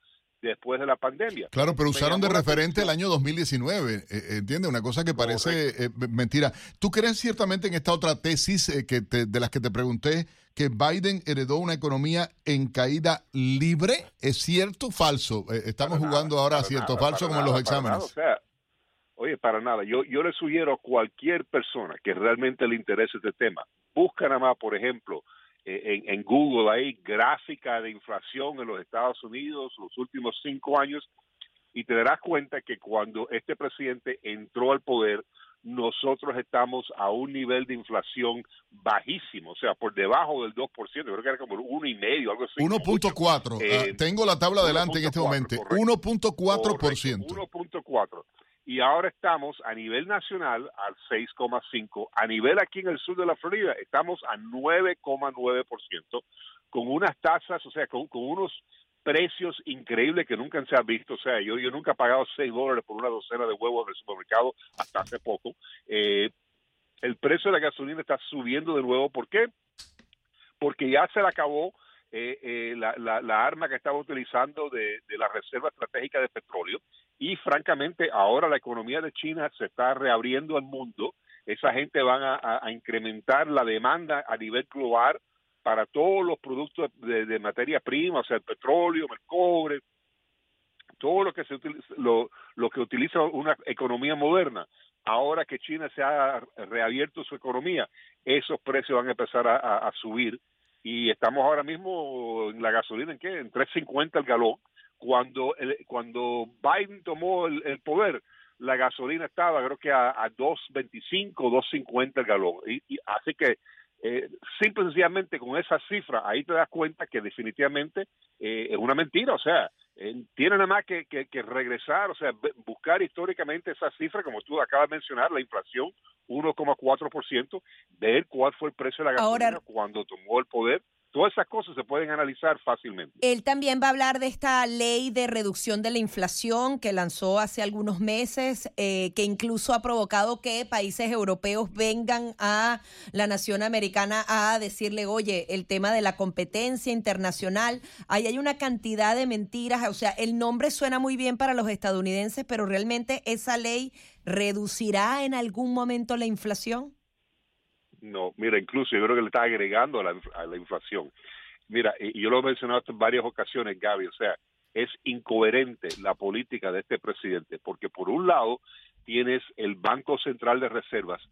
después de la pandemia Claro, pero usaron de referente el año 2019, eh, ¿entiendes? Una cosa que parece eh, mentira. ¿Tú crees ciertamente en esta otra tesis eh, que te- de las que te pregunté, que Biden heredó una economía en caída libre? ¿Es cierto o falso? Eh, estamos Para jugando nada, ahora para cierto o nada, falso como en los nada. exámenes. O sea, oye, para nada. Yo, yo le sugiero a cualquier persona que realmente le interese este tema, busca nada más, por ejemplo, eh, en, en Google ahí, gráfica de inflación en los Estados Unidos los últimos cinco años, y te darás cuenta que cuando este presidente entró al poder, nosotros estamos a un nivel de inflación bajísimo, o sea, por debajo del 2%, creo que era como uno y medio, algo así. como mucho. 1.4. Eh, Ah, tengo la tabla adelante en este 1.4, momento. correcto. 1.4%. Correcto, 1.4. Y ahora estamos a nivel nacional al 6,5. A nivel aquí en el sur de la Florida estamos a 9,9%, con unas tasas, o sea, con, unos precios increíbles que nunca se han visto. O sea, yo, yo nunca he pagado 6 dólares por una docena de huevos del supermercado hasta hace poco. Eh, el precio de la gasolina está subiendo de nuevo. ¿Por qué? Porque ya se le acabó eh, eh, la, la, la arma que estaba utilizando de, de la Reserva Estratégica de Petróleo y francamente ahora la economía de China se está reabriendo al mundo. Esa gente van a, a- a incrementar la demanda a nivel global para todos los productos de, de materia prima, o sea, el petróleo, el cobre, todo lo que se lo, lo que utiliza una economía moderna, ahora que China se ha reabierto su economía, esos precios van a empezar a, subir y estamos ahora mismo en la gasolina en qué? En 3.50 el galón. Cuando cuando Biden tomó el, poder, la gasolina estaba creo que a, a 2.25, 2.50 el galón. Y, y así que eh, simple y sencillamente con esa cifra, ahí te das cuenta que definitivamente eh, es una mentira. O sea, eh, tiene nada más que, que, regresar, o sea, buscar históricamente esa cifra, como tú acabas de mencionar, la inflación 1,4%, ver cuál fue el precio de la gasolina cuando tomó el poder Todas esas cosas se pueden analizar fácilmente. Él también va a hablar de esta ley de reducción de la inflación que lanzó hace algunos meses, eh, que incluso ha provocado que países europeos vengan a la nación americana a decirle, oye, el tema de la competencia internacional, ahí hay una cantidad de mentiras, o sea, el nombre suena muy bien para los estadounidenses, pero realmente esa ley reducirá en algún momento la inflación. No, mira, incluso yo creo que le está agregando a la, inflación. Mira, y yo lo he mencionado en varias ocasiones, Gaby, o sea, es incoherente la política de este presidente, porque por un lado tienes el Banco Central de Reservas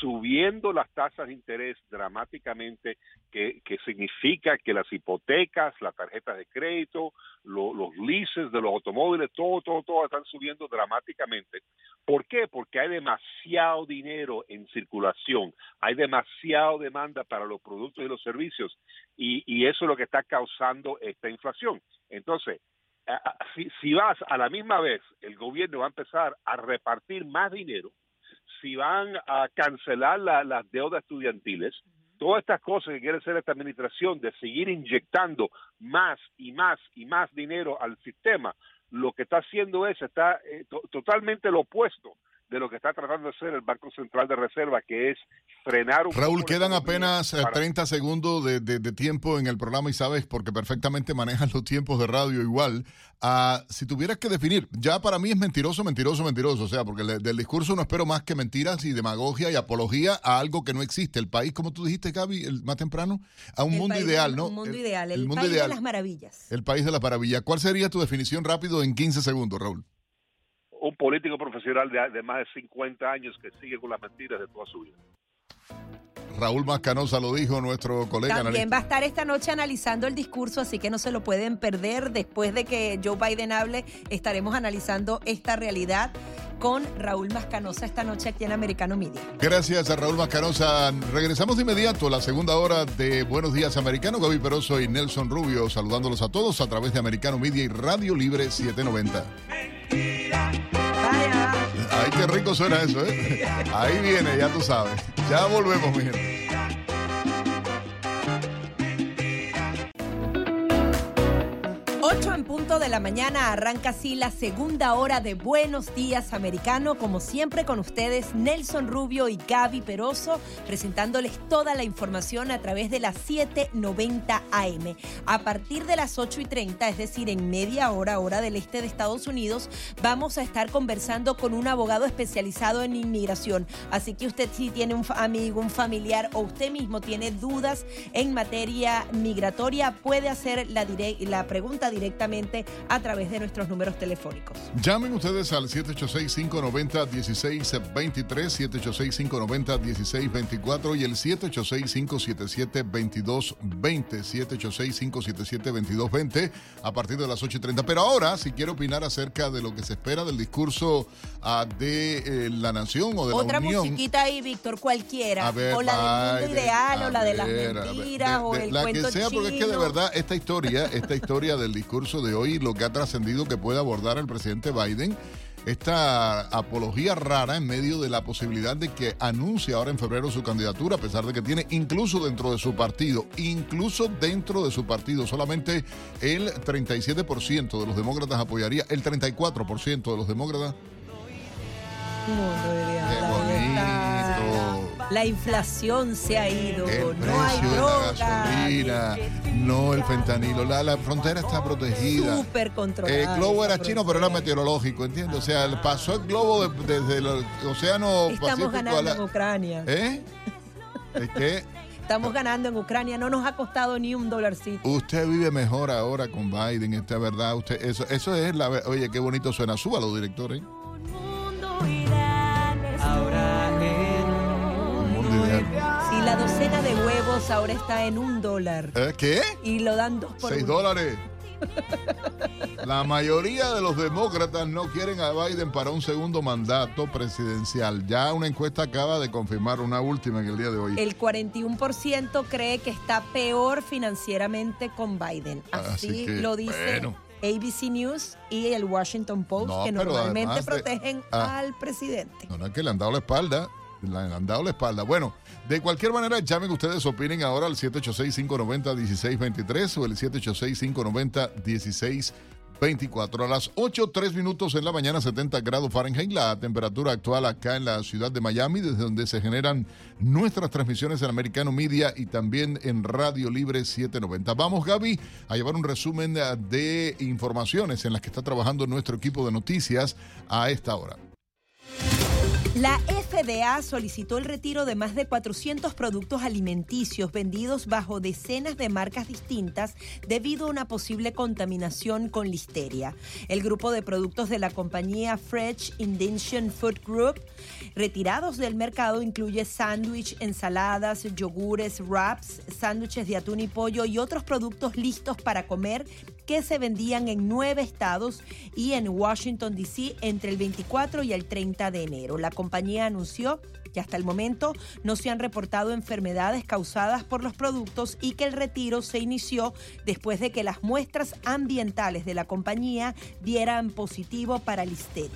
subiendo las tasas de interés dramáticamente, que, significa que las hipotecas, las tarjetas de crédito, los leases de los automóviles, todo, todo, todo están subiendo dramáticamente. ¿Por qué? Porque hay demasiado dinero en circulación, hay demasiado demanda para los productos y los servicios, y, y eso es lo que está causando esta inflación. Entonces, si, si vas a la misma vez, el gobierno va a empezar a repartir más dinero, si van a cancelar las deudas estudiantiles, todas estas cosas que quiere hacer esta administración de seguir inyectando más y más y más dinero al sistema, lo que está haciendo es, está eh, totalmente lo opuesto de lo que está tratando de hacer el Banco Central de Reserva, que es frenar un Raúl, quedan apenas 30 eh, segundos de, de, tiempo en el programa y sabes, porque perfectamente manejas los tiempos de radio igual. Uh, si tuvieras que definir, ya para mí es mentiroso, mentiroso, mentiroso. O sea, porque del discurso no espero más que mentiras y demagogia y apología a algo que no existe. El país, como tú dijiste, Gaby, el, más temprano, a un mundo ideal, ¿no? Un mundo ideal, el, país de las maravillas. El país de las maravillas. ¿Cuál sería tu definición rápido en 15 segundos, Raúl? Político profesional de, más de 50 años que sigue con las mentiras de toda su vida. Raúl Mascanosa lo dijo nuestro colega. También va a estar esta noche analizando el discurso, así que no se lo pueden perder. Después de que Joe Biden hable, estaremos analizando esta realidad con Raúl Mascanosa esta noche aquí en Americano Media. Gracias a Raúl Mascanosa. Regresamos de inmediato a la segunda hora de Buenos Días Americano. Gaby Peroso y Nelson Rubio saludándolos a todos a través de Americano Media y Radio Libre 790. Ay, qué rico suena eso, ¿eh? Ahí viene, ya tú sabes. Ya volvemos, mi gente. 8 en punto de la mañana arranca así la segunda hora de Buenos Días Americano. Como siempre con ustedes Nelson Rubio y Gaby Peroso presentándoles toda la información a través de las 7.90 AM. A partir de las 8 y 30, es decir, en media hora, hora del este de Estados Unidos, vamos a estar conversando con un abogado especializado en inmigración. Así que usted si tiene un amigo, un familiar o usted mismo tiene dudas en materia migratoria, puede hacer la, la pregunta directa directamente a través de nuestros números telefónicos. Llamen ustedes al 786-590-1623, 786-590-1624 y el 786-577-2220, 786-577-2220 a partir de las 8.30. Pero ahora, si quiero opinar acerca de lo que se espera del discurso uh, de eh, la nación o de Otra la Unión. Otra musiquita ahí, Víctor, cualquiera. o la del mundo ideal, o la de las mentiras, o el la cuento que sea, porque es que de verdad esta historia, esta historia del discurso <laughs> discurso de hoy, lo que ha trascendido que puede abordar el presidente Biden, esta apología rara en medio de la posibilidad de que anuncie ahora en febrero su candidatura, a pesar de que tiene incluso dentro de su partido, incluso dentro de su partido, solamente el 37% de los demócratas apoyaría, el 34% de los demócratas. La inflación se ha ido, no hay droga. no el fentanilo. La, frontera está protegida. Súper controlada. El globo era chino, pero era meteorológico, ¿entiendes? O sea, pasó el globo desde el océano Estamos ganando en Ucrania. ¿Eh? Estamos ganando en Ucrania, no nos ha costado ni un dolarcito. Usted vive mejor ahora con Biden, esta verdad. Usted, eso, eso es la. Oye, qué bonito suena. Súbalo, director. ¿eh? La docena de huevos ahora está en un dólar ¿Eh? ¿Qué? y lo dan dos por Seis uno. dólares. La mayoría de los demócratas no quieren a Biden para un segundo mandato presidencial. Ya una encuesta acaba de confirmar una última en el día de hoy. El 41% cree que está peor financieramente con Biden. Así, Así que, lo dice bueno. ABC News y el Washington Post, No, que normalmente además de- protegen ah. al presidente. No, no es que le han dado la espalda. Le han dado la espalda. Bueno, de cualquier manera, llamen ustedes, opinen ahora al 786-590-1623 o el 786-590-1624. A las 8, 3 minutos en la mañana, 70 grados Fahrenheit, la temperatura actual acá en la ciudad de Miami, desde donde se generan nuestras transmisiones en Americano Media y también en Radio Libre 790. Vamos, Gaby, a llevar un resumen de informaciones en las que está trabajando nuestro equipo de noticias a esta hora. La FDA solicitó el retiro de más de 400 productos alimenticios vendidos bajo decenas de marcas distintas debido a una posible contaminación con listeria. El grupo de productos de la compañía Fresh Indian Food Group retirados del mercado incluye sándwich, ensaladas, yogures, wraps, sándwiches de atún y pollo y otros productos listos para comer que se vendían en nueve estados y en Washington, D.C. entre el 24 y el 30 de enero. La compañía anunció que hasta el momento no se han reportado enfermedades causadas por los productos y que el retiro se inició después de que las muestras ambientales de la compañía dieran positivo para listeria.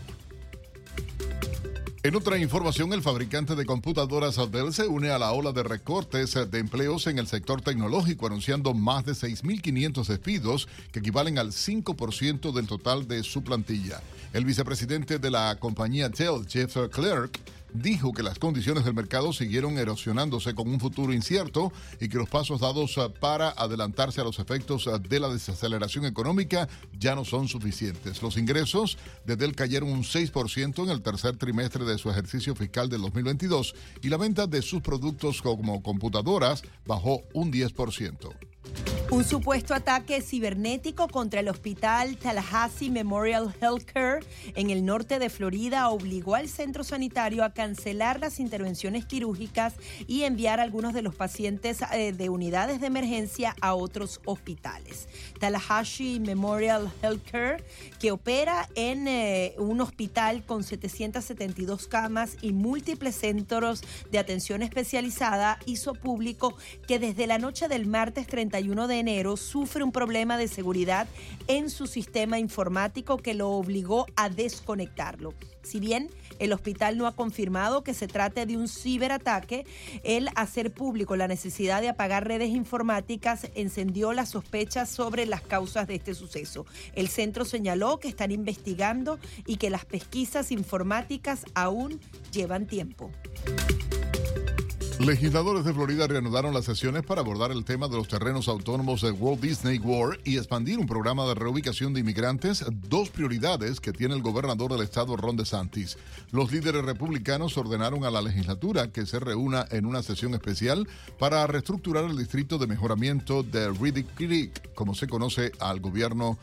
En otra información, el fabricante de computadoras Dell se une a la ola de recortes de empleos en el sector tecnológico, anunciando más de 6.500 despidos, que equivalen al 5% del total de su plantilla. El vicepresidente de la compañía Dell, Jeff Clark, dijo que las condiciones del mercado siguieron erosionándose con un futuro incierto y que los pasos dados eh, para adelantarse a los efectos eh, de la desaceleración económica ya no son suficientes. Los ingresos de Dell cayeron un 6% en el tercer trimestre de su ejercicio fiscal del 2022 y la venta de sus productos como computadoras bajó un 10%. Un supuesto ataque cibernético contra el hospital Tallahassee Memorial Healthcare en el norte de Florida obligó al centro sanitario a cancelar las intervenciones quirúrgicas y enviar a algunos de los pacientes eh, de unidades de emergencia a otros hospitales. Tallahassee Memorial Healthcare, que opera en eh, un hospital con 772 camas y múltiples centros de atención especializada, hizo público que desde la noche del martes 31 de enero sufre un problema de seguridad en su sistema informático que lo obligó a desconectarlo. Si bien el hospital no ha confirmado que se trate de un ciberataque, el hacer público la necesidad de apagar redes informáticas encendió las sospechas sobre las causas de este suceso. El centro señaló que están investigando y que las pesquisas informáticas aún llevan tiempo. Legisladores de Florida reanudaron las sesiones para abordar el tema de los terrenos autónomos de Walt Disney World y expandir un programa de reubicación de inmigrantes, dos prioridades que tiene el gobernador del estado Ron DeSantis. Los líderes republicanos ordenaron a la legislatura que se reúna en una sesión especial para reestructurar el distrito de mejoramiento de Riddick Creek, como se conoce al gobierno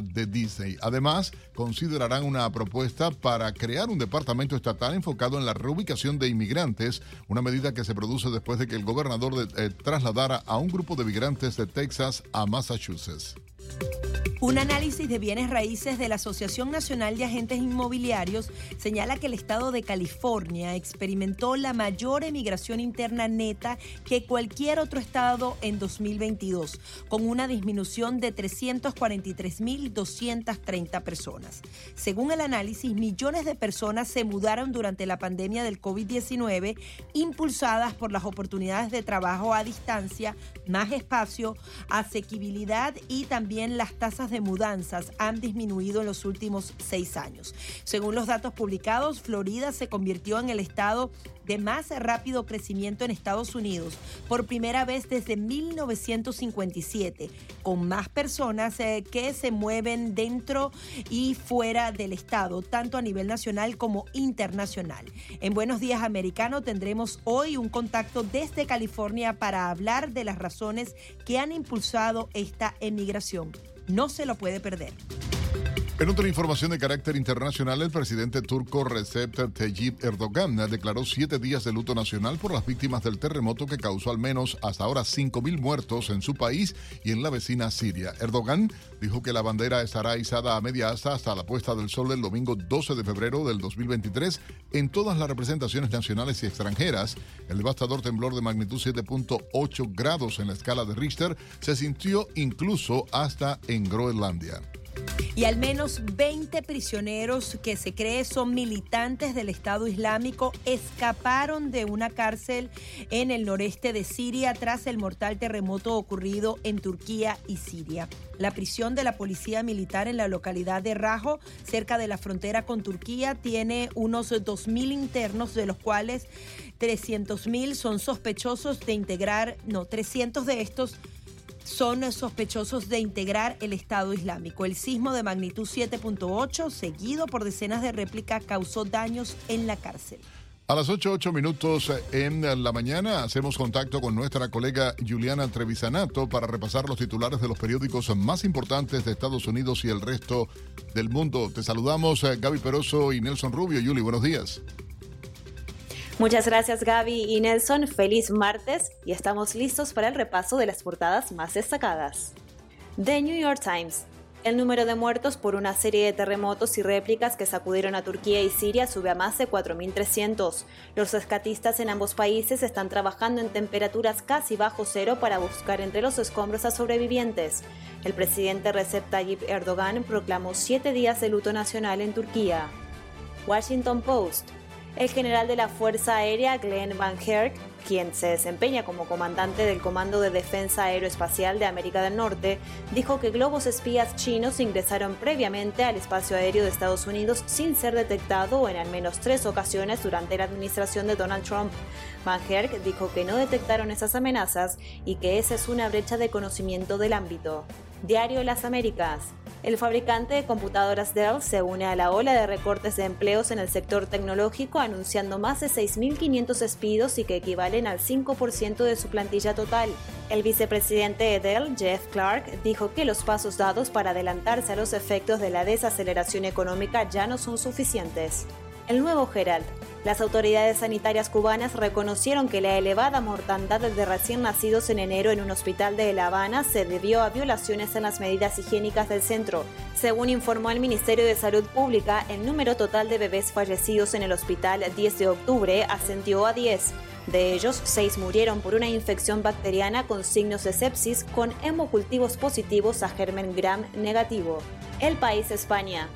de Disney. Además, considerarán una propuesta para crear un departamento estatal enfocado en la reubicación de inmigrantes, una medida que se produce después de que el gobernador eh, trasladara a un grupo de migrantes de Texas a Massachusetts. Un análisis de bienes raíces de la Asociación Nacional de Agentes Inmobiliarios señala que el estado de California experimentó la mayor emigración interna neta que cualquier otro estado en 2022, con una disminución de 343.230 personas. Según el análisis, millones de personas se mudaron durante la pandemia del COVID-19, impulsadas por las oportunidades de trabajo a distancia, más espacio, asequibilidad y también las tasas de mudanzas han disminuido en los últimos seis años. Según los datos publicados, Florida se convirtió en el estado de más rápido crecimiento en Estados Unidos por primera vez desde 1957, con más personas eh, que se mueven dentro y fuera del estado, tanto a nivel nacional como internacional. En Buenos Días Americano tendremos hoy un contacto desde California para hablar de las razones que han impulsado esta emigración. No se lo puede perder. En otra información de carácter internacional, el presidente turco Recep Tayyip Erdogan declaró siete días de luto nacional por las víctimas del terremoto que causó al menos hasta ahora 5.000 muertos en su país y en la vecina Siria. Erdogan dijo que la bandera estará izada a media asta hasta la puesta del sol del domingo 12 de febrero del 2023 en todas las representaciones nacionales y extranjeras. El devastador temblor de magnitud 7.8 grados en la escala de Richter se sintió incluso hasta en Groenlandia. Y al menos 20 prisioneros que se cree son militantes del Estado Islámico escaparon de una cárcel en el noreste de Siria tras el mortal terremoto ocurrido en Turquía y Siria. La prisión de la policía militar en la localidad de Rajo, cerca de la frontera con Turquía, tiene unos 2.000 internos, de los cuales 300.000 son sospechosos de integrar, no, 300 de estos son sospechosos de integrar el Estado Islámico. El sismo de magnitud 7.8, seguido por decenas de réplicas, causó daños en la cárcel. A las 8, minutos en la mañana hacemos contacto con nuestra colega Juliana Trevisanato para repasar los titulares de los periódicos más importantes de Estados Unidos y el resto del mundo. Te saludamos eh, Gaby Peroso y Nelson Rubio. Yuli, buenos días. Muchas gracias Gaby y Nelson, feliz martes y estamos listos para el repaso de las portadas más destacadas. The New York Times. El número de muertos por una serie de terremotos y réplicas que sacudieron a Turquía y Siria sube a más de 4.300. Los rescatistas en ambos países están trabajando en temperaturas casi bajo cero para buscar entre los escombros a sobrevivientes. El presidente Recep Tayyip Erdogan proclamó siete días de luto nacional en Turquía. Washington Post. El general de la Fuerza Aérea, Glenn Van Herk, quien se desempeña como comandante del Comando de Defensa Aeroespacial de América del Norte, dijo que globos espías chinos ingresaron previamente al espacio aéreo de Estados Unidos sin ser detectado en al menos tres ocasiones durante la administración de Donald Trump. Van Herk dijo que no detectaron esas amenazas y que esa es una brecha de conocimiento del ámbito. Diario Las Américas. El fabricante de computadoras Dell se une a la ola de recortes de empleos en el sector tecnológico, anunciando más de 6.500 despidos y que equivalen al 5% de su plantilla total. El vicepresidente de Dell, Jeff Clark, dijo que los pasos dados para adelantarse a los efectos de la desaceleración económica ya no son suficientes. El nuevo Herald. Las autoridades sanitarias cubanas reconocieron que la elevada mortandad de recién nacidos en enero en un hospital de La Habana se debió a violaciones en las medidas higiénicas del centro. Según informó el Ministerio de Salud Pública, el número total de bebés fallecidos en el hospital 10 de octubre ascendió a 10. De ellos, 6 murieron por una infección bacteriana con signos de sepsis con hemocultivos positivos a germen gram negativo. El país España.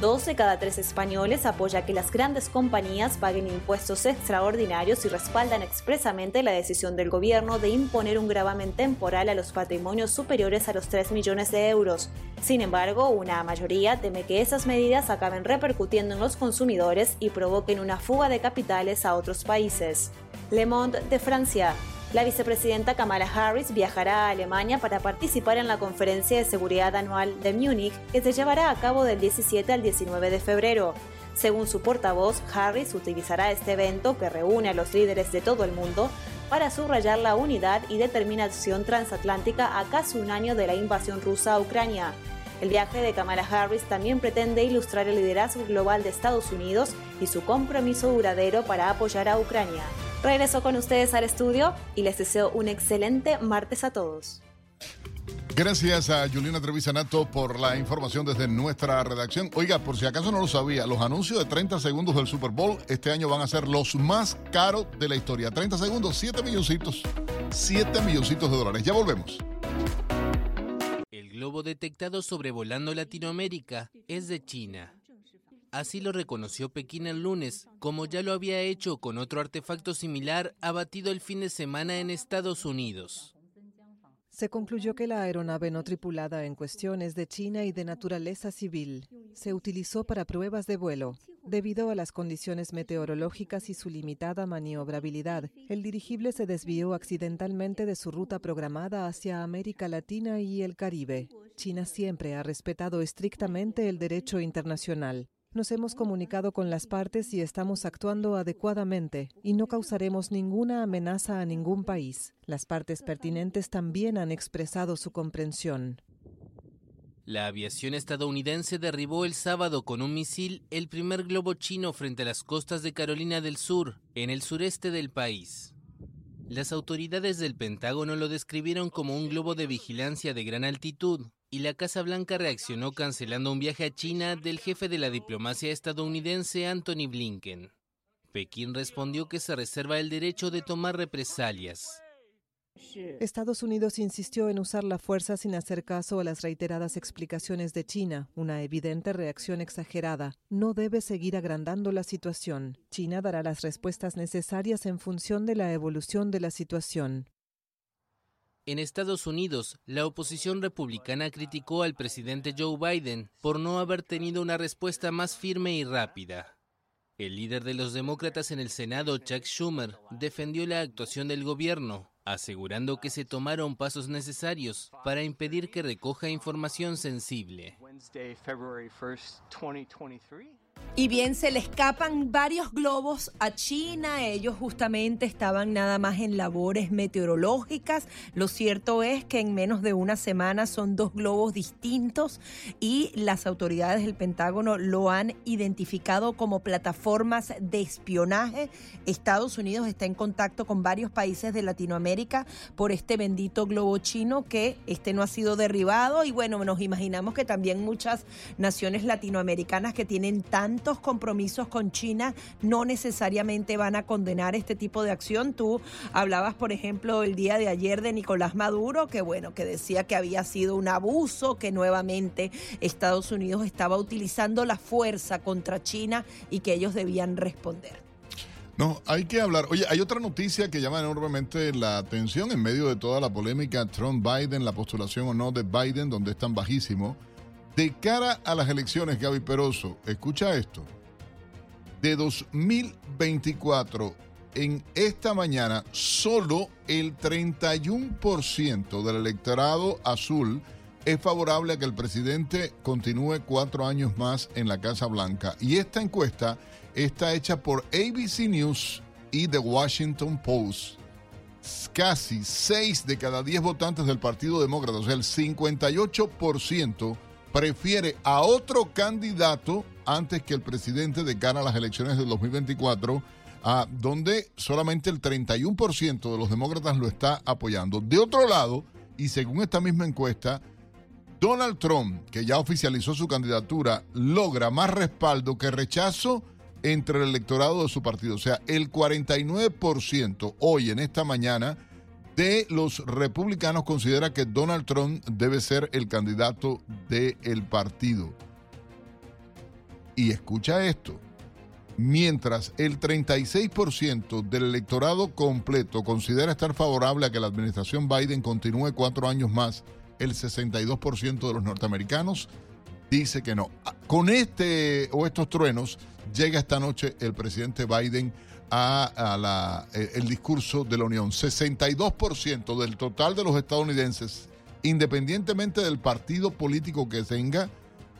Dos de cada tres españoles apoya que las grandes compañías paguen impuestos extraordinarios y respaldan expresamente la decisión del gobierno de imponer un gravamen temporal a los patrimonios superiores a los 3 millones de euros. Sin embargo, una mayoría teme que esas medidas acaben repercutiendo en los consumidores y provoquen una fuga de capitales a otros países. Le Monde de Francia. La vicepresidenta Kamala Harris viajará a Alemania para participar en la conferencia de seguridad anual de Múnich que se llevará a cabo del 17 al 19 de febrero. Según su portavoz, Harris utilizará este evento que reúne a los líderes de todo el mundo para subrayar la unidad y determinación transatlántica a casi un año de la invasión rusa a Ucrania. El viaje de Kamala Harris también pretende ilustrar el liderazgo global de Estados Unidos y su compromiso duradero para apoyar a Ucrania. Regreso con ustedes al estudio y les deseo un excelente martes a todos. Gracias a Juliana Trevisanato por la información desde nuestra redacción. Oiga, por si acaso no lo sabía, los anuncios de 30 segundos del Super Bowl este año van a ser los más caros de la historia. 30 segundos, 7 milloncitos. 7 milloncitos de dólares. Ya volvemos. El globo detectado sobrevolando Latinoamérica es de China. Así lo reconoció Pekín el lunes, como ya lo había hecho con otro artefacto similar abatido el fin de semana en Estados Unidos. Se concluyó que la aeronave no tripulada en cuestión es de China y de naturaleza civil. Se utilizó para pruebas de vuelo. Debido a las condiciones meteorológicas y su limitada maniobrabilidad, el dirigible se desvió accidentalmente de su ruta programada hacia América Latina y el Caribe. China siempre ha respetado estrictamente el derecho internacional. Nos hemos comunicado con las partes y estamos actuando adecuadamente y no causaremos ninguna amenaza a ningún país. Las partes pertinentes también han expresado su comprensión. La aviación estadounidense derribó el sábado con un misil el primer globo chino frente a las costas de Carolina del Sur, en el sureste del país. Las autoridades del Pentágono lo describieron como un globo de vigilancia de gran altitud, y la Casa Blanca reaccionó cancelando un viaje a China del jefe de la diplomacia estadounidense Anthony Blinken. Pekín respondió que se reserva el derecho de tomar represalias. Estados Unidos insistió en usar la fuerza sin hacer caso a las reiteradas explicaciones de China, una evidente reacción exagerada. No debe seguir agrandando la situación. China dará las respuestas necesarias en función de la evolución de la situación. En Estados Unidos, la oposición republicana criticó al presidente Joe Biden por no haber tenido una respuesta más firme y rápida. El líder de los demócratas en el Senado, Chuck Schumer, defendió la actuación del gobierno, asegurando que se tomaron pasos necesarios para impedir que recoja información sensible. Y bien, se le escapan varios globos a China. Ellos justamente estaban nada más en labores meteorológicas. Lo cierto es que en menos de una semana son dos globos distintos y las autoridades del Pentágono lo han identificado como plataformas de espionaje. Estados Unidos está en contacto con varios países de Latinoamérica por este bendito globo chino que este no ha sido derribado. Y bueno, nos imaginamos que también muchas naciones latinoamericanas que tienen tantos compromisos con China no necesariamente van a condenar este tipo de acción. Tú hablabas, por ejemplo, el día de ayer de Nicolás Maduro, que bueno, que decía que había sido un abuso, que nuevamente Estados Unidos estaba utilizando la fuerza contra China y que ellos debían responder. No, hay que hablar. Oye, hay otra noticia que llama enormemente la atención en medio de toda la polémica Trump-Biden, la postulación o no de Biden, donde es tan bajísimo. De cara a las elecciones, Gaby Peroso, escucha esto. De 2024, en esta mañana, solo el 31% del electorado azul es favorable a que el presidente continúe cuatro años más en la Casa Blanca. Y esta encuesta está hecha por ABC News y The Washington Post. Casi 6 de cada 10 votantes del Partido Demócrata, o sea, el 58%, prefiere a otro candidato antes que el presidente de cara las elecciones del 2024, a donde solamente el 31% de los demócratas lo está apoyando. De otro lado, y según esta misma encuesta, Donald Trump, que ya oficializó su candidatura, logra más respaldo que rechazo entre el electorado de su partido. O sea, el 49% hoy en esta mañana de los republicanos considera que Donald Trump debe ser el candidato del partido. Y escucha esto, mientras el 36% del electorado completo considera estar favorable a que la administración Biden continúe cuatro años más, el 62% de los norteamericanos dice que no. Con este o estos truenos llega esta noche el presidente Biden la, eh, el discurso de la Unión. 62% del total de los estadounidenses, independientemente del partido político que tenga,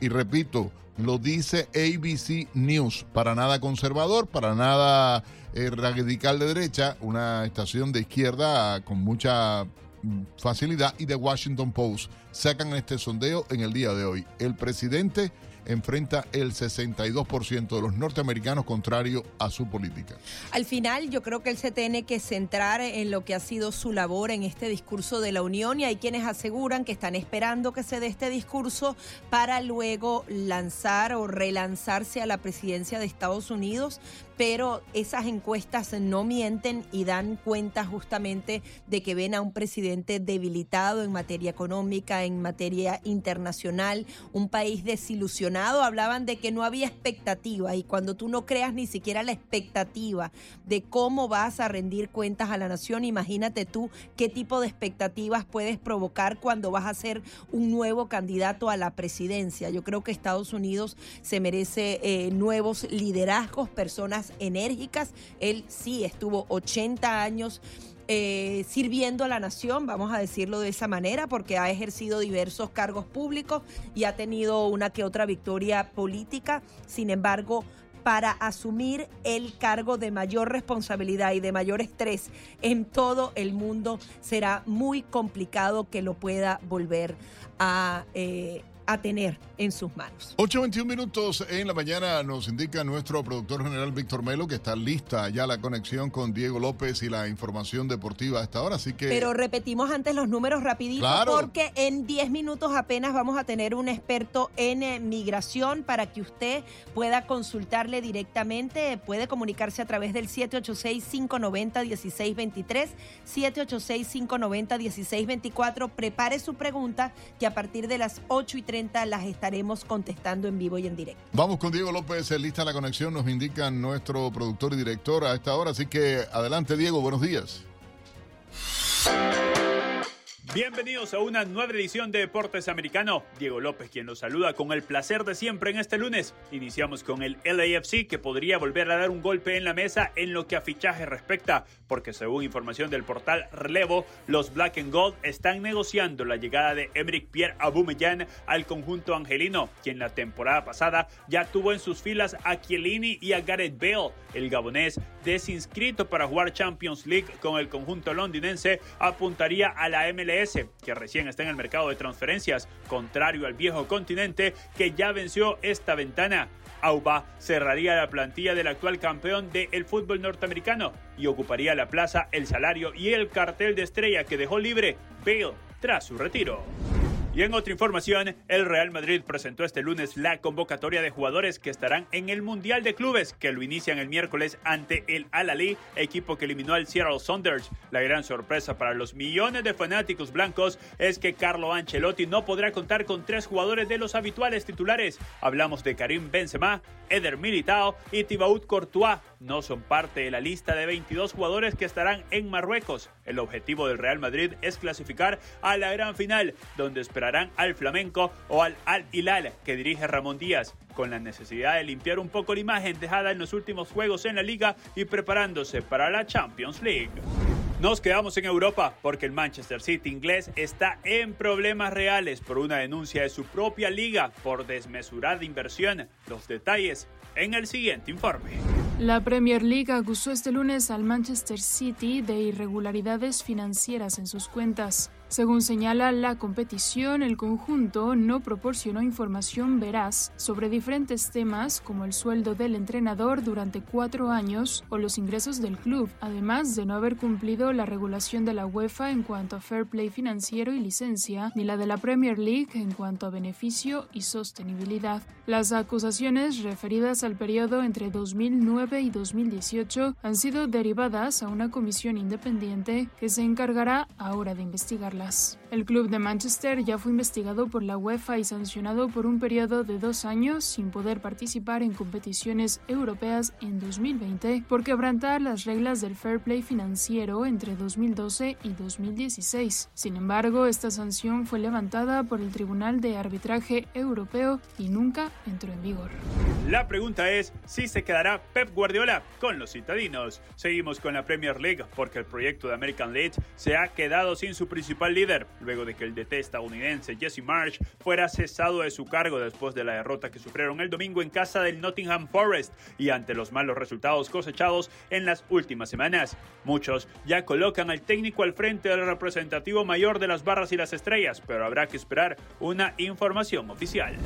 y repito, lo dice ABC News, para nada conservador, para nada eh, radical de derecha, una estación de izquierda con mucha mm, facilidad, y de Washington Post sacan este sondeo en el día de hoy. El presidente enfrenta el 62% de los norteamericanos contrario a su política. Al final yo creo que él se tiene que centrar en lo que ha sido su labor en este discurso de la Unión y hay quienes aseguran que están esperando que se dé este discurso para luego lanzar o relanzarse a la presidencia de Estados Unidos, pero esas encuestas no mienten y dan cuenta justamente de que ven a un presidente debilitado en materia económica, en materia internacional, un país desilusionado hablaban de que no había expectativa y cuando tú no creas ni siquiera la expectativa de cómo vas a rendir cuentas a la nación, imagínate tú qué tipo de expectativas puedes provocar cuando vas a ser un nuevo candidato a la presidencia. Yo creo que Estados Unidos se merece eh, nuevos liderazgos, personas enérgicas. Él sí estuvo 80 años eh, sirviendo a la nación, vamos a decirlo de esa manera, porque ha ejercido diversos cargos públicos y ha tenido una que otra victoria política. Sin embargo, para asumir el cargo de mayor responsabilidad y de mayor estrés en todo el mundo, será muy complicado que lo pueda volver a eh, a tener en sus manos. 8.21 minutos en la mañana nos indica nuestro productor general Víctor Melo que está lista ya la conexión con Diego López y la información deportiva a esta hora, así que... Pero repetimos antes los números rapidito porque en 10 minutos apenas vamos a tener un experto en eh, migración para que usted pueda consultarle directamente, puede comunicarse a través del 786-590-1623, 786-590-1624, prepare su pregunta que a partir de las 8 y las estaremos contestando en vivo y en directo. Vamos con Diego López, lista la conexión, nos indica nuestro productor y director a esta hora, así que adelante Diego, buenos días. Bienvenidos a una nueva edición de Deportes Americano. Diego López quien los saluda con el placer de siempre en este lunes. Iniciamos con el LAFC que podría volver a dar un golpe en la mesa en lo que a fichaje respecta, porque según información del portal Relevo, los Black and Gold están negociando la llegada de Emerick Pierre Aubameyang al conjunto angelino, quien la temporada pasada ya tuvo en sus filas a Chiellini y a Gareth Bale. El gabonés, desinscrito para jugar Champions League con el conjunto londinense, apuntaría a la MLS que recién está en el mercado de transferencias, contrario al viejo continente que ya venció esta ventana. Auba cerraría la plantilla del actual campeón del fútbol norteamericano y ocuparía la plaza, el salario y el cartel de estrella que dejó libre Bale tras su retiro. Y en otra información, el Real Madrid presentó este lunes la convocatoria de jugadores que estarán en el Mundial de Clubes, que lo inician el miércoles ante el Al-Ali, equipo que eliminó al Seattle Saunders. La gran sorpresa para los millones de fanáticos blancos es que Carlo Ancelotti no podrá contar con tres jugadores de los habituales titulares. Hablamos de Karim Benzema, Eder Militao y Thibaut Courtois. No son parte de la lista de 22 jugadores que estarán en Marruecos. El objetivo del Real Madrid es clasificar a la gran final, donde esperarán al Flamenco o al Al Hilal que dirige Ramón Díaz, con la necesidad de limpiar un poco la imagen dejada en los últimos juegos en la liga y preparándose para la Champions League. Nos quedamos en Europa porque el Manchester City inglés está en problemas reales por una denuncia de su propia liga por desmesurada inversión. Los detalles en el siguiente informe. La Premier League acusó este lunes al Manchester City de irregularidades financieras en sus cuentas. Según señala la competición, el conjunto no proporcionó información veraz sobre diferentes temas como el sueldo del entrenador durante cuatro años o los ingresos del club, además de no haber cumplido la regulación de la UEFA en cuanto a fair play financiero y licencia, ni la de la Premier League en cuanto a beneficio y sostenibilidad. Las acusaciones referidas al periodo entre 2009 y 2018 han sido derivadas a una comisión independiente que se encargará ahora de investigarla. El club de Manchester ya fue investigado por la UEFA y sancionado por un periodo de dos años sin poder participar en competiciones europeas en 2020 por quebrantar las reglas del fair play financiero entre 2012 y 2016. Sin embargo, esta sanción fue levantada por el Tribunal de Arbitraje Europeo y nunca entró en vigor. La pregunta es si se quedará Pep Guardiola con los citadinos. Seguimos con la Premier League porque el proyecto de American League se ha quedado sin su principal líder, luego de que el DT estadounidense Jesse Marsh fuera cesado de su cargo después de la derrota que sufrieron el domingo en casa del Nottingham Forest y ante los malos resultados cosechados en las últimas semanas. Muchos ya colocan al técnico al frente del representativo mayor de las barras y las estrellas, pero habrá que esperar una información oficial.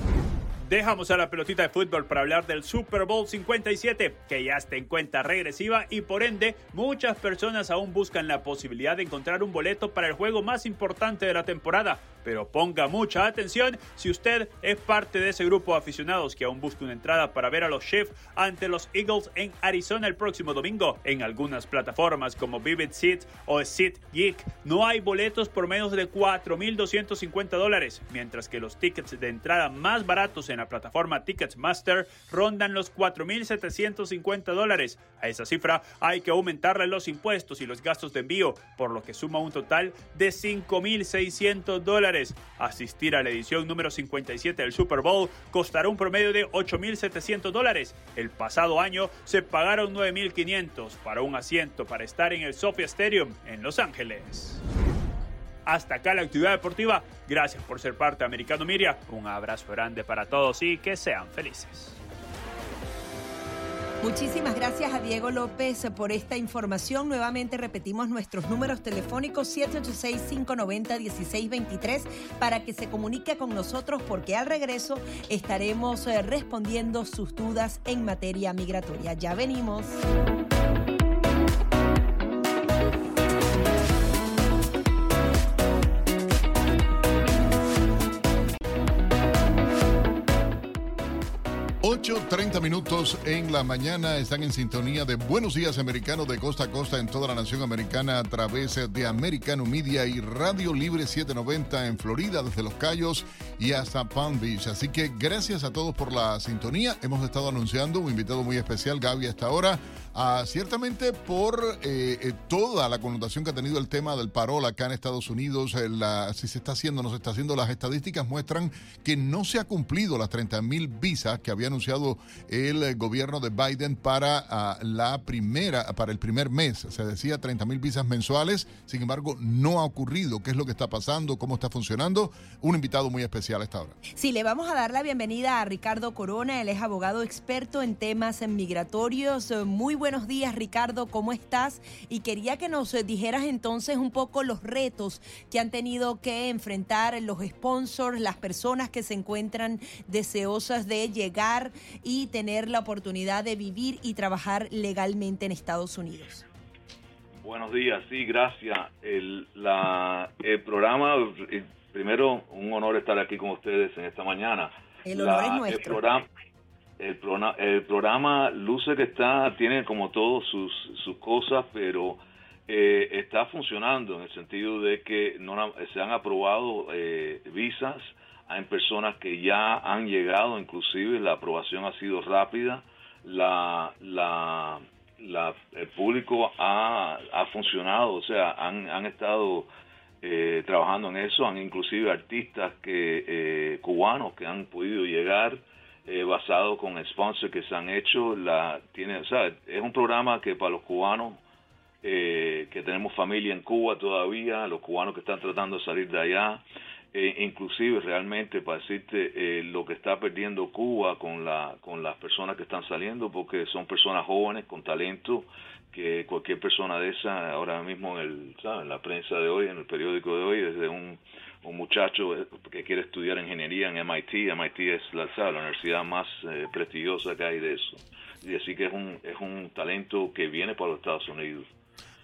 Dejamos a la pelotita de fútbol para hablar del Super Bowl 57, que ya está en cuenta regresiva y por ende muchas personas aún buscan la posibilidad de encontrar un boleto para el juego más importante de la temporada, pero ponga mucha atención si usted es parte de ese grupo de aficionados que aún busca una entrada para ver a los Chiefs ante los Eagles en Arizona el próximo domingo. En algunas plataformas como Vivid Seat o Seat Geek no hay boletos por menos de 4.250 dólares, mientras que los tickets de entrada más baratos en la plataforma Ticketmaster rondan los 4.750 dólares. A esa cifra hay que aumentarle los impuestos y los gastos de envío, por lo que suma un total de 5.600 dólares. Asistir a la edición número 57 del Super Bowl costará un promedio de 8.700 dólares. El pasado año se pagaron 9.500 para un asiento para estar en el Sophia Stadium en Los Ángeles. Hasta acá la actividad deportiva. Gracias por ser parte de Americano Miria. Un abrazo grande para todos y que sean felices. Muchísimas gracias a Diego López por esta información. Nuevamente repetimos nuestros números telefónicos 786-590-1623 para que se comunique con nosotros porque al regreso estaremos eh, respondiendo sus dudas en materia migratoria. Ya venimos. 8.30 minutos en la mañana están en sintonía de Buenos Días Americanos de costa a costa en toda la nación americana a través de Americano Media y Radio Libre 790 en Florida, desde Los Cayos y hasta Palm Beach. Así que gracias a todos por la sintonía. Hemos estado anunciando un invitado muy especial, Gaby, a esta hora. Ah, ciertamente por eh, eh, toda la connotación que ha tenido el tema del parol acá en Estados Unidos, eh, si se está haciendo no se está haciendo, las estadísticas muestran que no se ha cumplido las 30 mil visas que había anunciado el gobierno de Biden para ah, la primera, para el primer mes. Se decía 30 mil visas mensuales, sin embargo, no ha ocurrido. ¿Qué es lo que está pasando? ¿Cómo está funcionando? Un invitado muy especial a esta hora. Sí, le vamos a dar la bienvenida a Ricardo Corona, él es abogado experto en temas migratorios. Muy buen buenos días, Ricardo, ¿cómo estás? Y quería que nos dijeras entonces un poco los retos que han tenido que enfrentar los sponsors, las personas que se encuentran deseosas de llegar y tener la oportunidad de vivir y trabajar legalmente en Estados Unidos. Buenos días, sí, gracias. El, la, el programa, eh, primero, un honor estar aquí con ustedes en esta mañana. El honor es nuestro. El, el programa luce que está, tiene como todo sus, sus cosas, pero eh, está funcionando en el sentido de que no se han aprobado eh, visas, hay personas que ya han llegado, inclusive la aprobación ha sido rápida, la, la, el público ha, ha funcionado, o sea, han, han estado eh, trabajando en eso, han inclusive artistas que cubanos que han podido llegar eh, basado con sponsors que se han hecho. La, tiene, o sea, es un programa que para los cubanos eh, que tenemos familia en Cuba todavía, los cubanos que están tratando de salir de allá, eh, inclusive realmente para decirte eh, lo que está perdiendo Cuba con, la, con las personas que están saliendo, porque son personas jóvenes con talento, que cualquier persona de esa, ahora mismo en, el, en la prensa de hoy, en el periódico de hoy, desde un un muchacho eh, que quiere estudiar ingeniería en MIT. MIT es la, la universidad más eh, prestigiosa que hay de eso. Y así que es un, es un talento que viene para los Estados Unidos.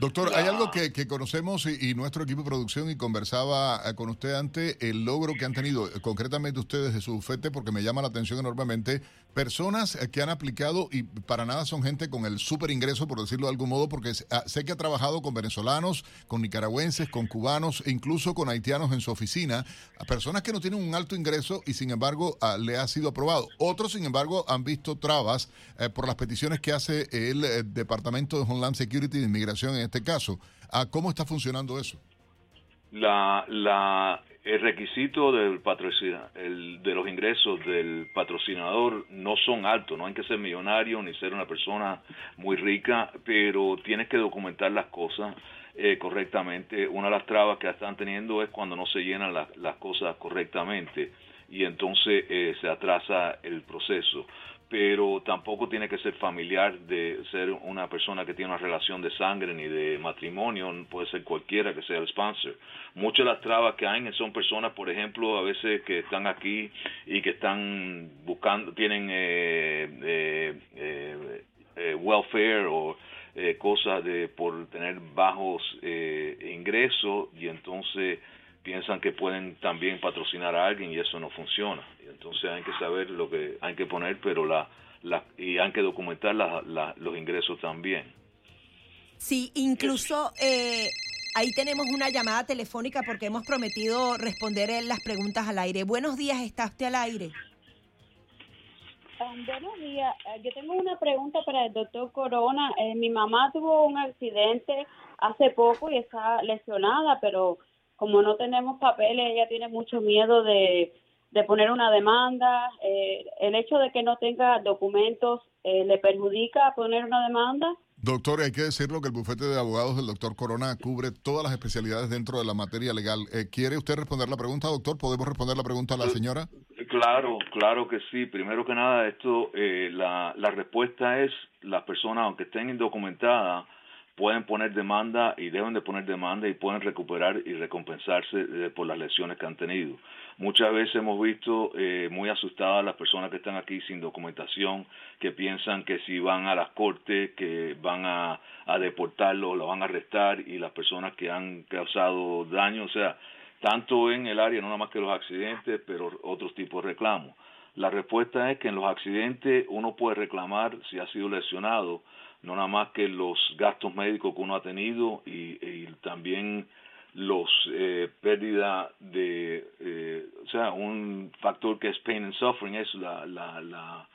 Doctor, hay algo que, conocemos y, nuestro equipo de producción y conversaba eh, con usted antes, el logro que han tenido concretamente ustedes de su FETE, porque me llama la atención enormemente, personas eh, que han aplicado y para nada son gente con el super ingreso, por decirlo de algún modo, porque ah, sé que ha trabajado con venezolanos, con nicaragüenses, con cubanos e incluso con haitianos en su oficina, personas que no tienen un alto ingreso y sin embargo ah, le ha sido aprobado. Otros, sin embargo, han visto trabas eh, por las peticiones que hace el Departamento de Homeland Security de Inmigración en este caso. ¿A ¿Cómo está funcionando eso? La, la, el requisito del el, de los ingresos del patrocinador no son altos, no hay que ser millonario ni ser una persona muy rica, pero tienes que documentar las cosas eh, correctamente. Una de las trabas que están teniendo es cuando no se llenan las cosas correctamente y entonces eh, se atrasa el proceso pero tampoco tiene que ser familiar de ser una persona que tiene una relación de sangre ni de matrimonio, puede ser cualquiera que sea el sponsor. Muchas de las trabas que hay son personas, por ejemplo, a veces que están aquí y que están buscando, tienen eh, eh, eh, eh welfare o cosas de por tener bajos ingresos y entonces piensan que pueden también patrocinar a alguien y eso no funciona. Y entonces hay que saber lo que hay que poner, pero la, la y hay que documentar los ingresos también. Sí, incluso eh, ahí tenemos una llamada telefónica porque hemos prometido responder las preguntas al aire. Buenos días, ¿está usted al aire? Um, buenos días. Eh, yo tengo una pregunta para el doctor Corona. Eh, mi mamá tuvo un accidente hace poco y está lesionada, pero como no tenemos papeles, ella tiene mucho miedo de, poner una demanda. Eh, ¿El hecho de que no tenga documentos le perjudica a poner una demanda? Doctor, hay que decirlo que el bufete de abogados del doctor Corona cubre todas las especialidades dentro de la materia legal. ¿Quiere usted responder la pregunta, doctor? ¿Podemos responder la pregunta a la señora? Claro, claro que sí. Primero que nada, esto, eh, la, la respuesta es las personas, aunque estén indocumentadas, pueden poner demanda y deben de poner demanda y pueden recuperar y recompensarse eh, por las lesiones que han tenido. Muchas veces hemos visto eh, muy asustadas las personas que están aquí sin documentación, que piensan que si van a las cortes, que van a, a deportarlo, lo van a arrestar y las personas que han causado daño, o sea, tanto en el área, no nada más que los accidentes, pero otros tipos de reclamos. La respuesta es que en los accidentes uno puede reclamar si ha sido lesionado, no nada más que los gastos médicos que uno ha tenido y, también los eh, pérdida de, eh, o sea, un factor que es pain and suffering es la, la, la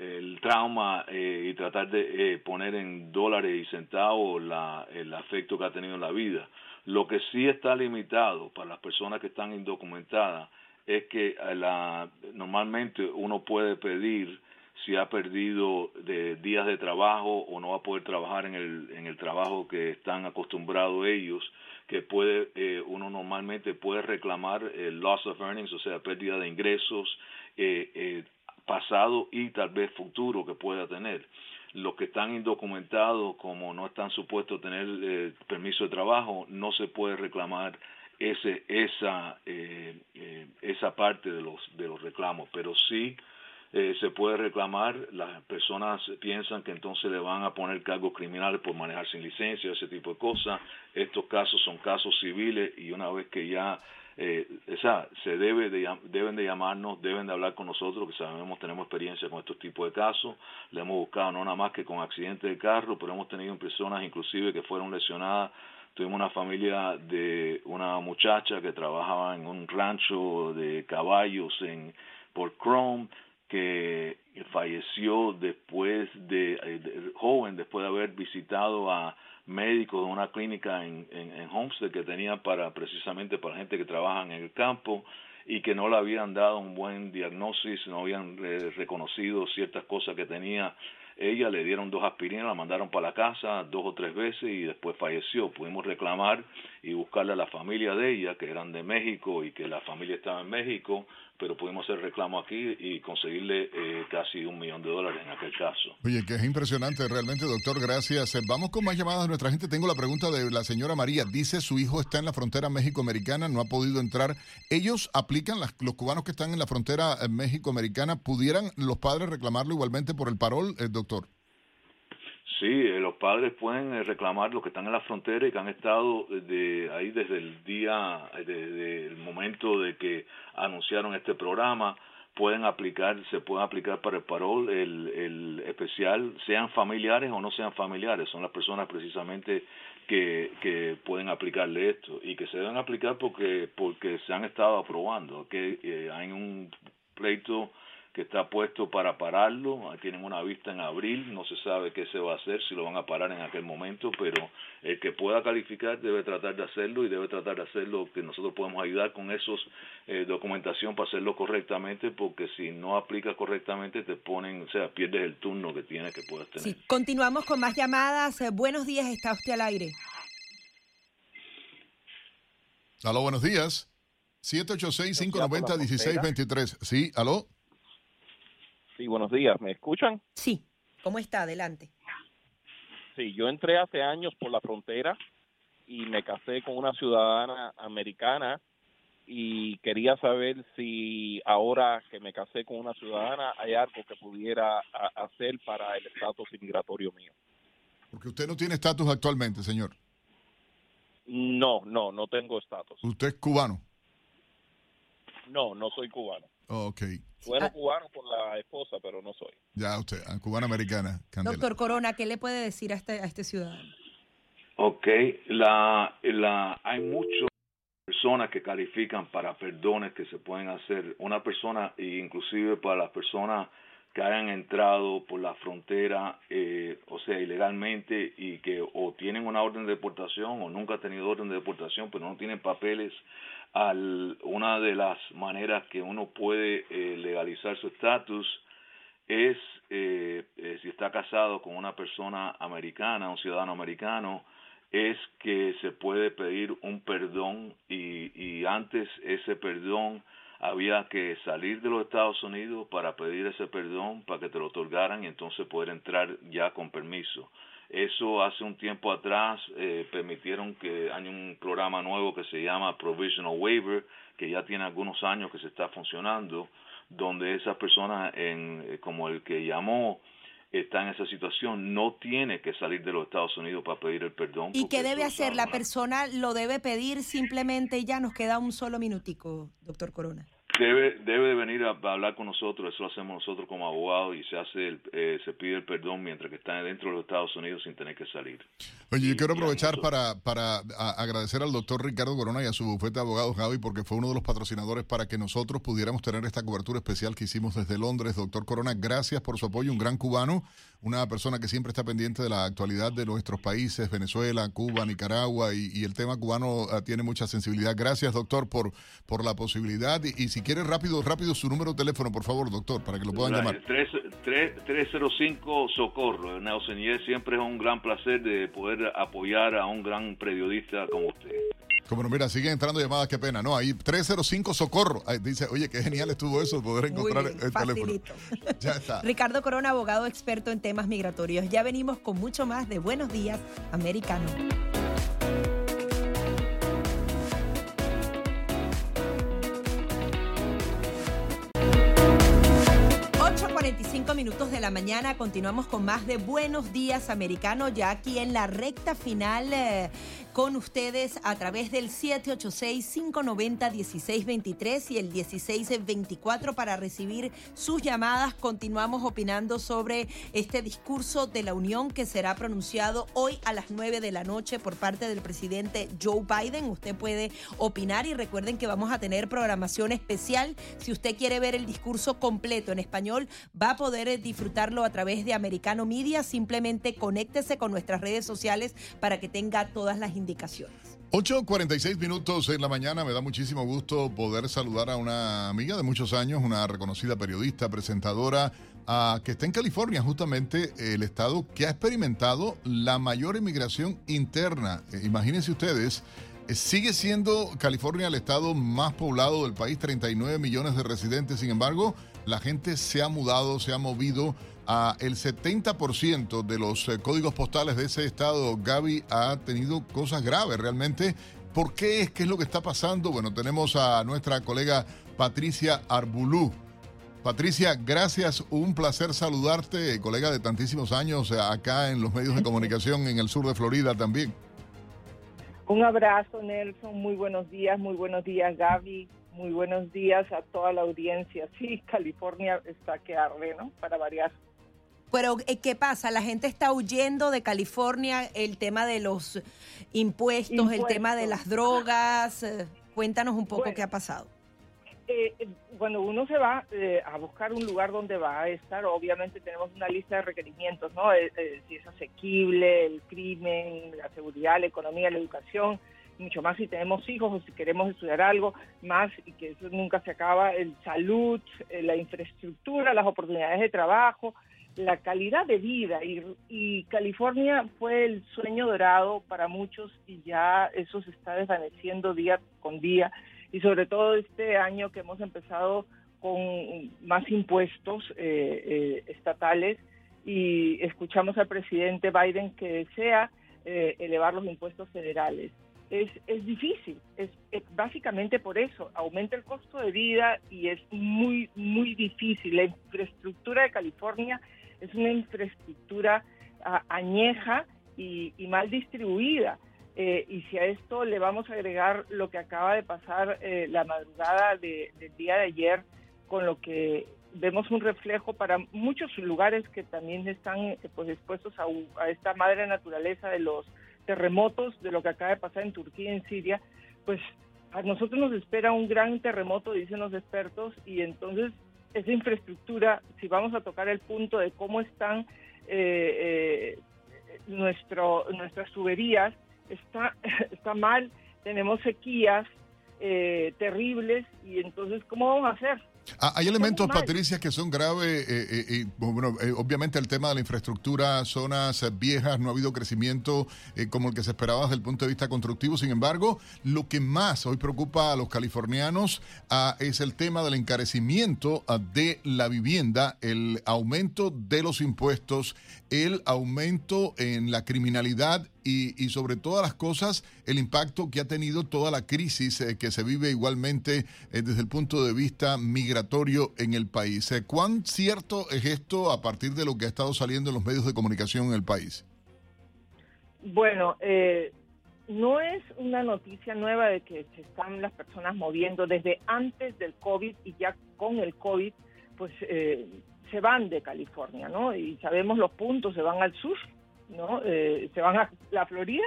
el trauma eh, y tratar de eh, poner en dólares y centavos la, el afecto que ha tenido en la vida. Lo que sí está limitado para las personas que están indocumentadas es que la, normalmente uno puede pedir si ha perdido de días de trabajo o no va a poder trabajar en el, en el trabajo que están acostumbrados ellos, que puede eh, uno normalmente puede reclamar el loss of earnings, o sea, pérdida de ingresos eh, eh, pasado y tal vez futuro que pueda tener. Los que están indocumentados, como no están supuestos a tener eh, permiso de trabajo, no se puede reclamar ese, esa, eh, eh, esa parte de los, de los reclamos, pero sí se puede reclamar, las personas piensan que entonces le van a poner cargos criminales por manejar sin licencia, ese tipo de cosas. Estos casos son casos civiles y una vez que ya eh, esa, se debe de, deben de llamarnos, deben de hablar con nosotros, que sabemos, tenemos experiencia con estos tipos de casos, le hemos buscado no nada más que con accidentes de carro, pero hemos tenido personas inclusive que fueron lesionadas, tuvimos una familia de una muchacha que trabajaba en un rancho de caballos en por Chrome, que falleció después de, eh, de, joven, después de haber visitado a médico de una clínica en, en, Homestead que tenía para precisamente para gente que trabaja en el campo y que no le habían dado un buen diagnóstico, no habían eh, reconocido ciertas cosas que tenía ella, le dieron dos aspirinas, la mandaron para la casa dos o tres veces y después falleció. Pudimos reclamar y buscarle a la familia de ella, que eran de México y que la familia estaba en México, pero pudimos hacer reclamo aquí y conseguirle eh, casi un millón de dólares en aquel caso. Oye, que es impresionante realmente, doctor, gracias. Eh, vamos con más llamadas de nuestra gente. Tengo la pregunta de la señora María. Dice su hijo está en la frontera México-Americana, no ha podido entrar. ¿Ellos aplican, los cubanos que están en la frontera eh, México-Americana, pudieran los padres reclamarlo igualmente por el parol, doctor? Sí, los padres pueden reclamar los que están en la frontera y que han estado de ahí desde el día, desde el momento de que anunciaron este programa, pueden aplicar, se pueden aplicar para el parol, el, el especial, sean familiares o no sean familiares, son las personas precisamente que, que pueden aplicarle esto y que se deben aplicar porque, porque se han estado aprobando, que eh, hay un pleito que está puesto para pararlo. Tienen una vista en abril, no se sabe qué se va a hacer, si lo van a parar en aquel momento, pero el que pueda calificar debe tratar de hacerlo y debe tratar de hacerlo que nosotros podemos ayudar con esos eh, documentación para hacerlo correctamente, porque si no aplica correctamente te ponen, o sea, pierdes el turno que tienes que puedas tener. Sí, continuamos con más llamadas. Eh, buenos días, está usted al aire. Aló, buenos días. 786-590-1623. Sí, aló. Sí, buenos días. ¿Me escuchan? Sí. ¿Cómo está? Adelante. Sí, yo entré hace años por la frontera y me casé con una ciudadana americana y quería saber si ahora que me casé con una ciudadana hay algo que pudiera hacer para el estatus inmigratorio mío. Porque usted no tiene estatus actualmente, señor. No, no, no tengo estatus. ¿Usted es cubano? No, no soy cubano. Ok. Bueno, Ah. cubano por la esposa, pero no soy. Ya usted, ah, cubana-americana, Candela. Doctor Corona, ¿qué le puede decir a este, a este ciudadano? Ok, la, la, hay muchas personas que califican para perdones que se pueden hacer. Una persona, e inclusive para las personas que hayan entrado por la frontera, eh, o sea, ilegalmente y que o tienen una orden de deportación o nunca han tenido orden de deportación, pero no tienen papeles. Al, una de las maneras que uno puede eh, legalizar su estatus es eh, eh, si está casado con una persona americana, un ciudadano americano, es que se puede pedir un perdón y, y antes ese perdón había que salir de los Estados Unidos para pedir ese perdón, para que te lo otorgaran y entonces poder entrar ya con permiso. Eso hace un tiempo atrás eh, permitieron que hay un programa nuevo que se llama Provisional Waiver, que ya tiene algunos años que se está funcionando, donde esas personas, en, eh, como el que llamó, está en esa situación, no tiene que salir de los Estados Unidos para pedir el perdón. ¿Y qué debe hacer? La persona lo debe pedir simplemente y ya nos queda un solo minutico, doctor Corona. Debe, debe de venir a, a hablar con nosotros, eso lo hacemos nosotros como abogados y se hace el, eh, se pide el perdón mientras que está dentro de los Estados Unidos sin tener que salir. Oye, yo quiero aprovechar para, para a- agradecer al doctor Ricardo Corona y a su bufete de abogados Javi porque fue uno de los patrocinadores para que nosotros pudiéramos tener esta cobertura especial que hicimos desde Londres. Doctor Corona, gracias por su apoyo, un gran cubano, una persona que siempre está pendiente de la actualidad de nuestros países, Venezuela, Cuba, Nicaragua y, y el tema cubano ah, tiene mucha sensibilidad. Gracias, doctor, por, por la posibilidad. Y, y si quiere rápido, rápido su número de teléfono, por favor, doctor, para que lo puedan llamar. Tres- tres- 305 Socorro, es- siempre es un gran placer de poder apoyar a un gran periodista como usted. Como no, mira, siguen entrando llamadas, qué pena. No, ahí 305 Socorro. Ahí dice, oye, qué genial estuvo eso, poder encontrar bien, el teléfono. facilito. <laughs> Ya está. Ricardo Corona, abogado experto en temas migratorios. Ya venimos con mucho más de Buenos Días, Americano. 8.45 minutos de la mañana, continuamos con más de Buenos Días Americano, ya aquí en la recta final eh, con ustedes a través del 786-590-1623 y el 1624 para recibir sus llamadas. Continuamos opinando sobre este discurso de la Unión que será pronunciado hoy a las 9 de la noche por parte del presidente Joe Biden. Usted puede opinar y recuerden que vamos a tener programación especial. Si usted quiere ver el discurso completo en español, va a poder disfrutarlo a través de Americano Media. Simplemente conéctese con nuestras redes sociales para que tenga todas las indicaciones. 8.46 minutos en la mañana. Me da muchísimo gusto poder saludar a una amiga de muchos años, una reconocida periodista, presentadora, ah, que está en California, justamente el estado que ha experimentado la mayor inmigración interna. Eh, imagínense ustedes. eh, Sigue siendo California el estado más poblado del país, 39 millones de residentes. Sin embargo, la gente se ha mudado, se ha movido. A el 70% de los eh, códigos postales de ese estado, Gaby, ha tenido cosas graves realmente. ¿Por qué es? ¿Qué es lo que está pasando? Bueno, tenemos a nuestra colega Patricia Arbulú. Patricia, gracias. Un placer saludarte, colega de tantísimos años eh, acá en los medios de comunicación en el sur de Florida también. Un abrazo, Nelson. Muy buenos días, muy buenos días, Gaby. Muy buenos días a toda la audiencia. Sí, California está que arde, ¿no? Para variar. Pero, eh, ¿qué pasa? La gente está huyendo de California, el tema de los impuestos, el tema de las drogas. eh, Cuéntanos un poco Bueno. qué ha pasado. Eh, eh, cuando uno se va eh, a buscar un lugar donde va a estar, obviamente tenemos una lista de requerimientos, ¿no? Eh, si es asequible, el crimen, la seguridad, la economía, la educación, mucho más si tenemos hijos o si queremos estudiar algo, más y que eso nunca se acaba, el salud, la infraestructura, las oportunidades de trabajo, la calidad de vida. Y, y California fue el sueño dorado para muchos y ya eso se está desvaneciendo día con día y sobre todo este año que hemos empezado con más impuestos eh, eh, estatales y escuchamos al presidente Biden que desea eh, elevar los impuestos federales. Es, es difícil, es, básicamente por eso, aumenta el costo de vida y es muy, muy difícil. La infraestructura de California es una infraestructura ah, añeja y, y mal distribuida. Eh, y si a esto le vamos a agregar lo que acaba de pasar eh, la madrugada de- del día de ayer, con lo que vemos un reflejo para muchos lugares que también están eh, pues expuestos a, a esta madre naturaleza de los terremotos, de lo que acaba de pasar en Turquía y en Siria, pues a nosotros nos espera un gran terremoto, dicen los expertos, y entonces esa infraestructura, si vamos a tocar el punto de cómo están eh, eh, nuestro, nuestras tuberías, está, <laughs> está mal, tenemos sequías eh, terribles, y entonces, ¿cómo vamos a hacer? Ah, Hay elementos. Patricia, que son graves. eh, eh, y, bueno, eh, obviamente el tema de la infraestructura, zonas eh, viejas, no ha habido crecimiento eh, como el que se esperaba desde el punto de vista constructivo. Sin embargo, lo que más hoy preocupa a los californianos ah, es el tema del encarecimiento ah, de la vivienda, el aumento de los impuestos, el aumento en la criminalidad y, y sobre todas las cosas, el impacto que ha tenido toda la crisis eh, que se vive igualmente eh, desde el punto de vista migratorio en el país. Eh, ¿Cuán cierto es esto a partir de lo que ha estado saliendo en los medios de comunicación en el país? Bueno, no es una noticia nueva de que se están las personas moviendo desde antes del COVID y ya con el COVID, pues se van de California, ¿no? Y sabemos los puntos, se van al sur, ¿no? Eh, se van a la Florida,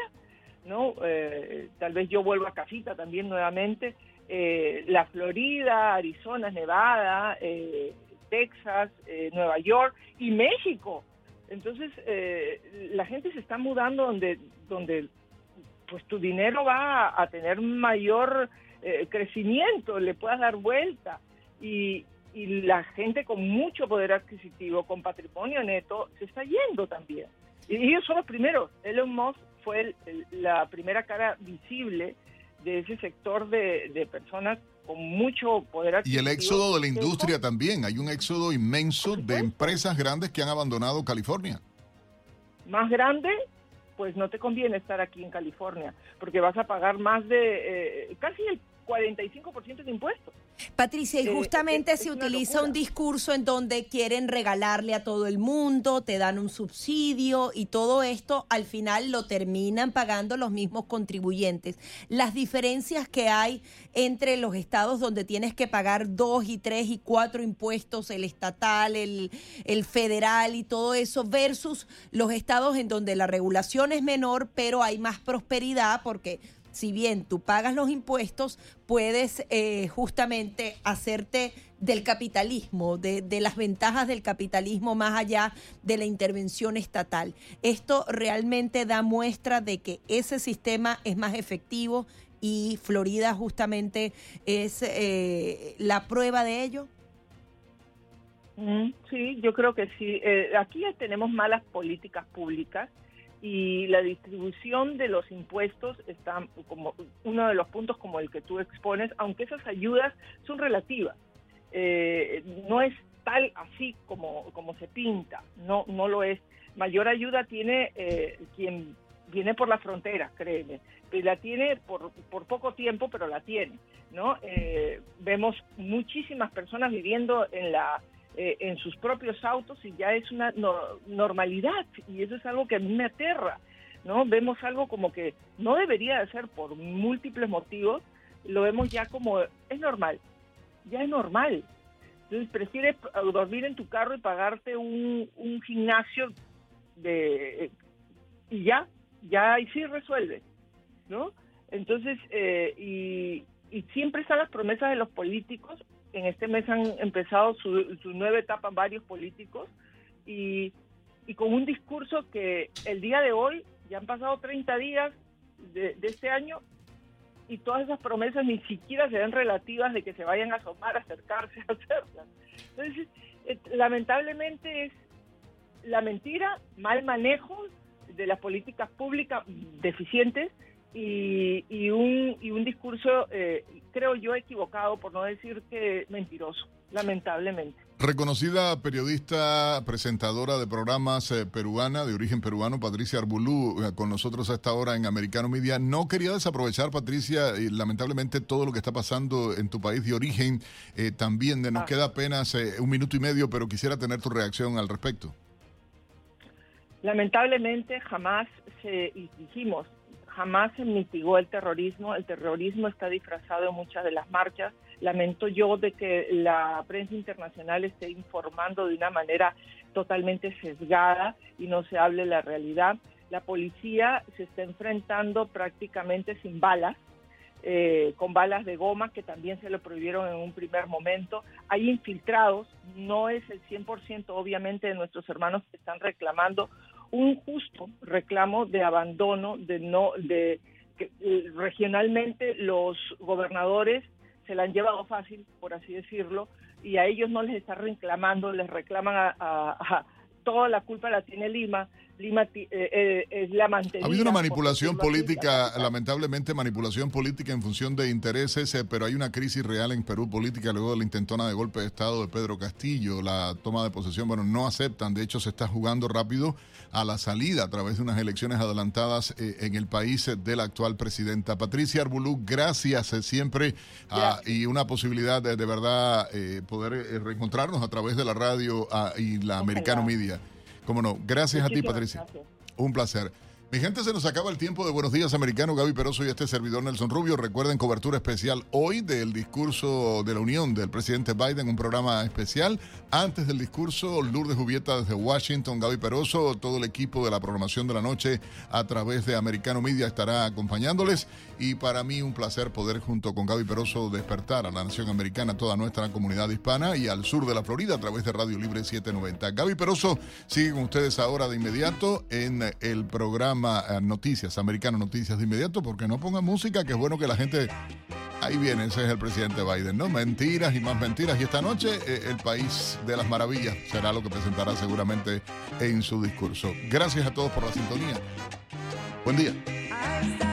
¿no? Eh, tal vez yo vuelva a casita también nuevamente. Eh, la Florida, Arizona, Nevada, eh, Texas, eh, Nueva York y México. Entonces, la gente se está mudando donde, donde pues tu dinero va a, a tener mayor crecimiento, le puedas dar vuelta. Y, y la gente con mucho poder adquisitivo, con patrimonio neto, se está yendo también. Y ellos son los primeros. Elon Musk fue el- el- la primera cara visible de ese sector de, de personas con mucho poder Y el éxodo de la industria también. Hay un éxodo inmenso de empresas grandes que han abandonado California. más grande, pues no te conviene estar aquí en California, porque vas a pagar más de eh, casi el 45% de impuestos. Patricia, y Eh, justamente es- se utiliza locura. un discurso en donde quieren regalarle a todo el mundo, te dan un subsidio y todo esto al final lo terminan pagando los mismos contribuyentes. Las diferencias que hay entre los estados donde tienes que pagar dos y tres y cuatro impuestos, el estatal, el, el federal y todo eso, versus los estados en donde la regulación es menor, pero hay más prosperidad porque si bien tú pagas los impuestos, puedes eh, justamente hacerte del capitalismo, de, las ventajas del capitalismo más allá de la intervención estatal. Esto realmente da muestra de que ese sistema es más efectivo y Florida justamente es eh, la prueba de ello. Mm, Sí, yo creo que sí. Eh, aquí tenemos malas políticas públicas y la distribución de los impuestos está como uno de los puntos como el que tú expones, aunque esas ayudas son relativas. Eh, no es tal así como, como se pinta, no, no lo es. Mayor ayuda tiene eh, quien viene por la frontera, créeme. La tiene por, por poco tiempo, pero la tiene, ¿no? Eh, vemos muchísimas personas viviendo en la eh, en sus propios autos y ya es una no- normalidad y eso es algo que a mí me aterra, ¿no? Vemos algo como que no debería de ser por múltiples motivos, lo vemos ya como es normal, ya es normal. Entonces prefieres dormir en tu carro y pagarte un, un gimnasio de y ya, ya ahí sí resuelve, ¿no? Entonces, eh, y, y siempre están las promesas de los políticos. En este mes han empezado su, su nueva etapa varios políticos y, y con un discurso que el día de hoy, ya han pasado 30 días de, de este año y todas esas promesas ni siquiera se ven relativas de que se vayan a asomar, a acercarse <laughs> a hacerlas. Entonces, eh, lamentablemente es la mentira, mal manejo de las políticas públicas deficientes y, y un, y un discurso, eh, creo yo, equivocado, por no decir que mentiroso, lamentablemente. Reconocida periodista, presentadora de programas eh, peruana, de origen peruano, Patricia Arbulú, eh, con nosotros a esta hora en Americano Media. No quería desaprovechar, Patricia, y lamentablemente todo lo que está pasando en tu país de origen eh, también. Nos Ah. queda apenas eh, un minuto y medio, pero quisiera tener tu reacción al respecto. Lamentablemente jamás se, y dijimos, jamás se mitigó el terrorismo, el terrorismo está disfrazado en muchas de las marchas. Lamento yo de que la prensa internacional esté informando de una manera totalmente sesgada y no se hable la realidad. La policía se está enfrentando prácticamente sin balas, eh, con balas de goma que también se lo prohibieron en un primer momento. Hay infiltrados, no es el 100% obviamente de nuestros hermanos que están reclamando un justo reclamo de abandono, de no, de que eh, regionalmente los gobernadores se la han llevado fácil, por así decirlo, y a ellos no les está reclamando, les reclaman a, a toda la culpa la tiene Lima, es la mantenida. Ha habido una manipulación política, lamentablemente manipulación política en función de intereses, eh, pero hay una crisis real en Perú política luego de la intentona de golpe de Estado de Pedro Castillo, la toma de posesión, bueno, no aceptan, de hecho se está jugando rápido a la salida a través de unas elecciones adelantadas en el país de la actual presidenta. Patricia Arbulú, gracias siempre ah, y una posibilidad de, de verdad poder reencontrarnos a través de la radio ah, y la Americano Media. Cómo no. Gracias a ti, Patricia. Un placer. Mi gente, se nos acaba el tiempo de Buenos Días Americano. Gaby Peroso y este servidor Nelson Rubio. Recuerden cobertura especial hoy del discurso de la Unión del presidente Biden, un programa especial. Antes del discurso, Lourdes Jubieta desde Washington, Gaby Peroso, todo el equipo de la programación de la noche a través de Americano Media estará acompañándoles. Y para mí un placer poder junto con Gaby Peroso despertar a la nación americana, toda nuestra comunidad hispana y al sur de la Florida a través de Radio Libre 790. Gaby Peroso sigue con ustedes ahora de inmediato en el programa eh, Noticias, Americano Noticias de inmediato, porque no ponga música, que es bueno que la gente... Ahí viene, ese es el presidente Biden, ¿no? Mentiras y más mentiras. Y esta noche eh, el país de las maravillas será lo que presentará seguramente en su discurso. Gracias a todos por la sintonía. Buen día.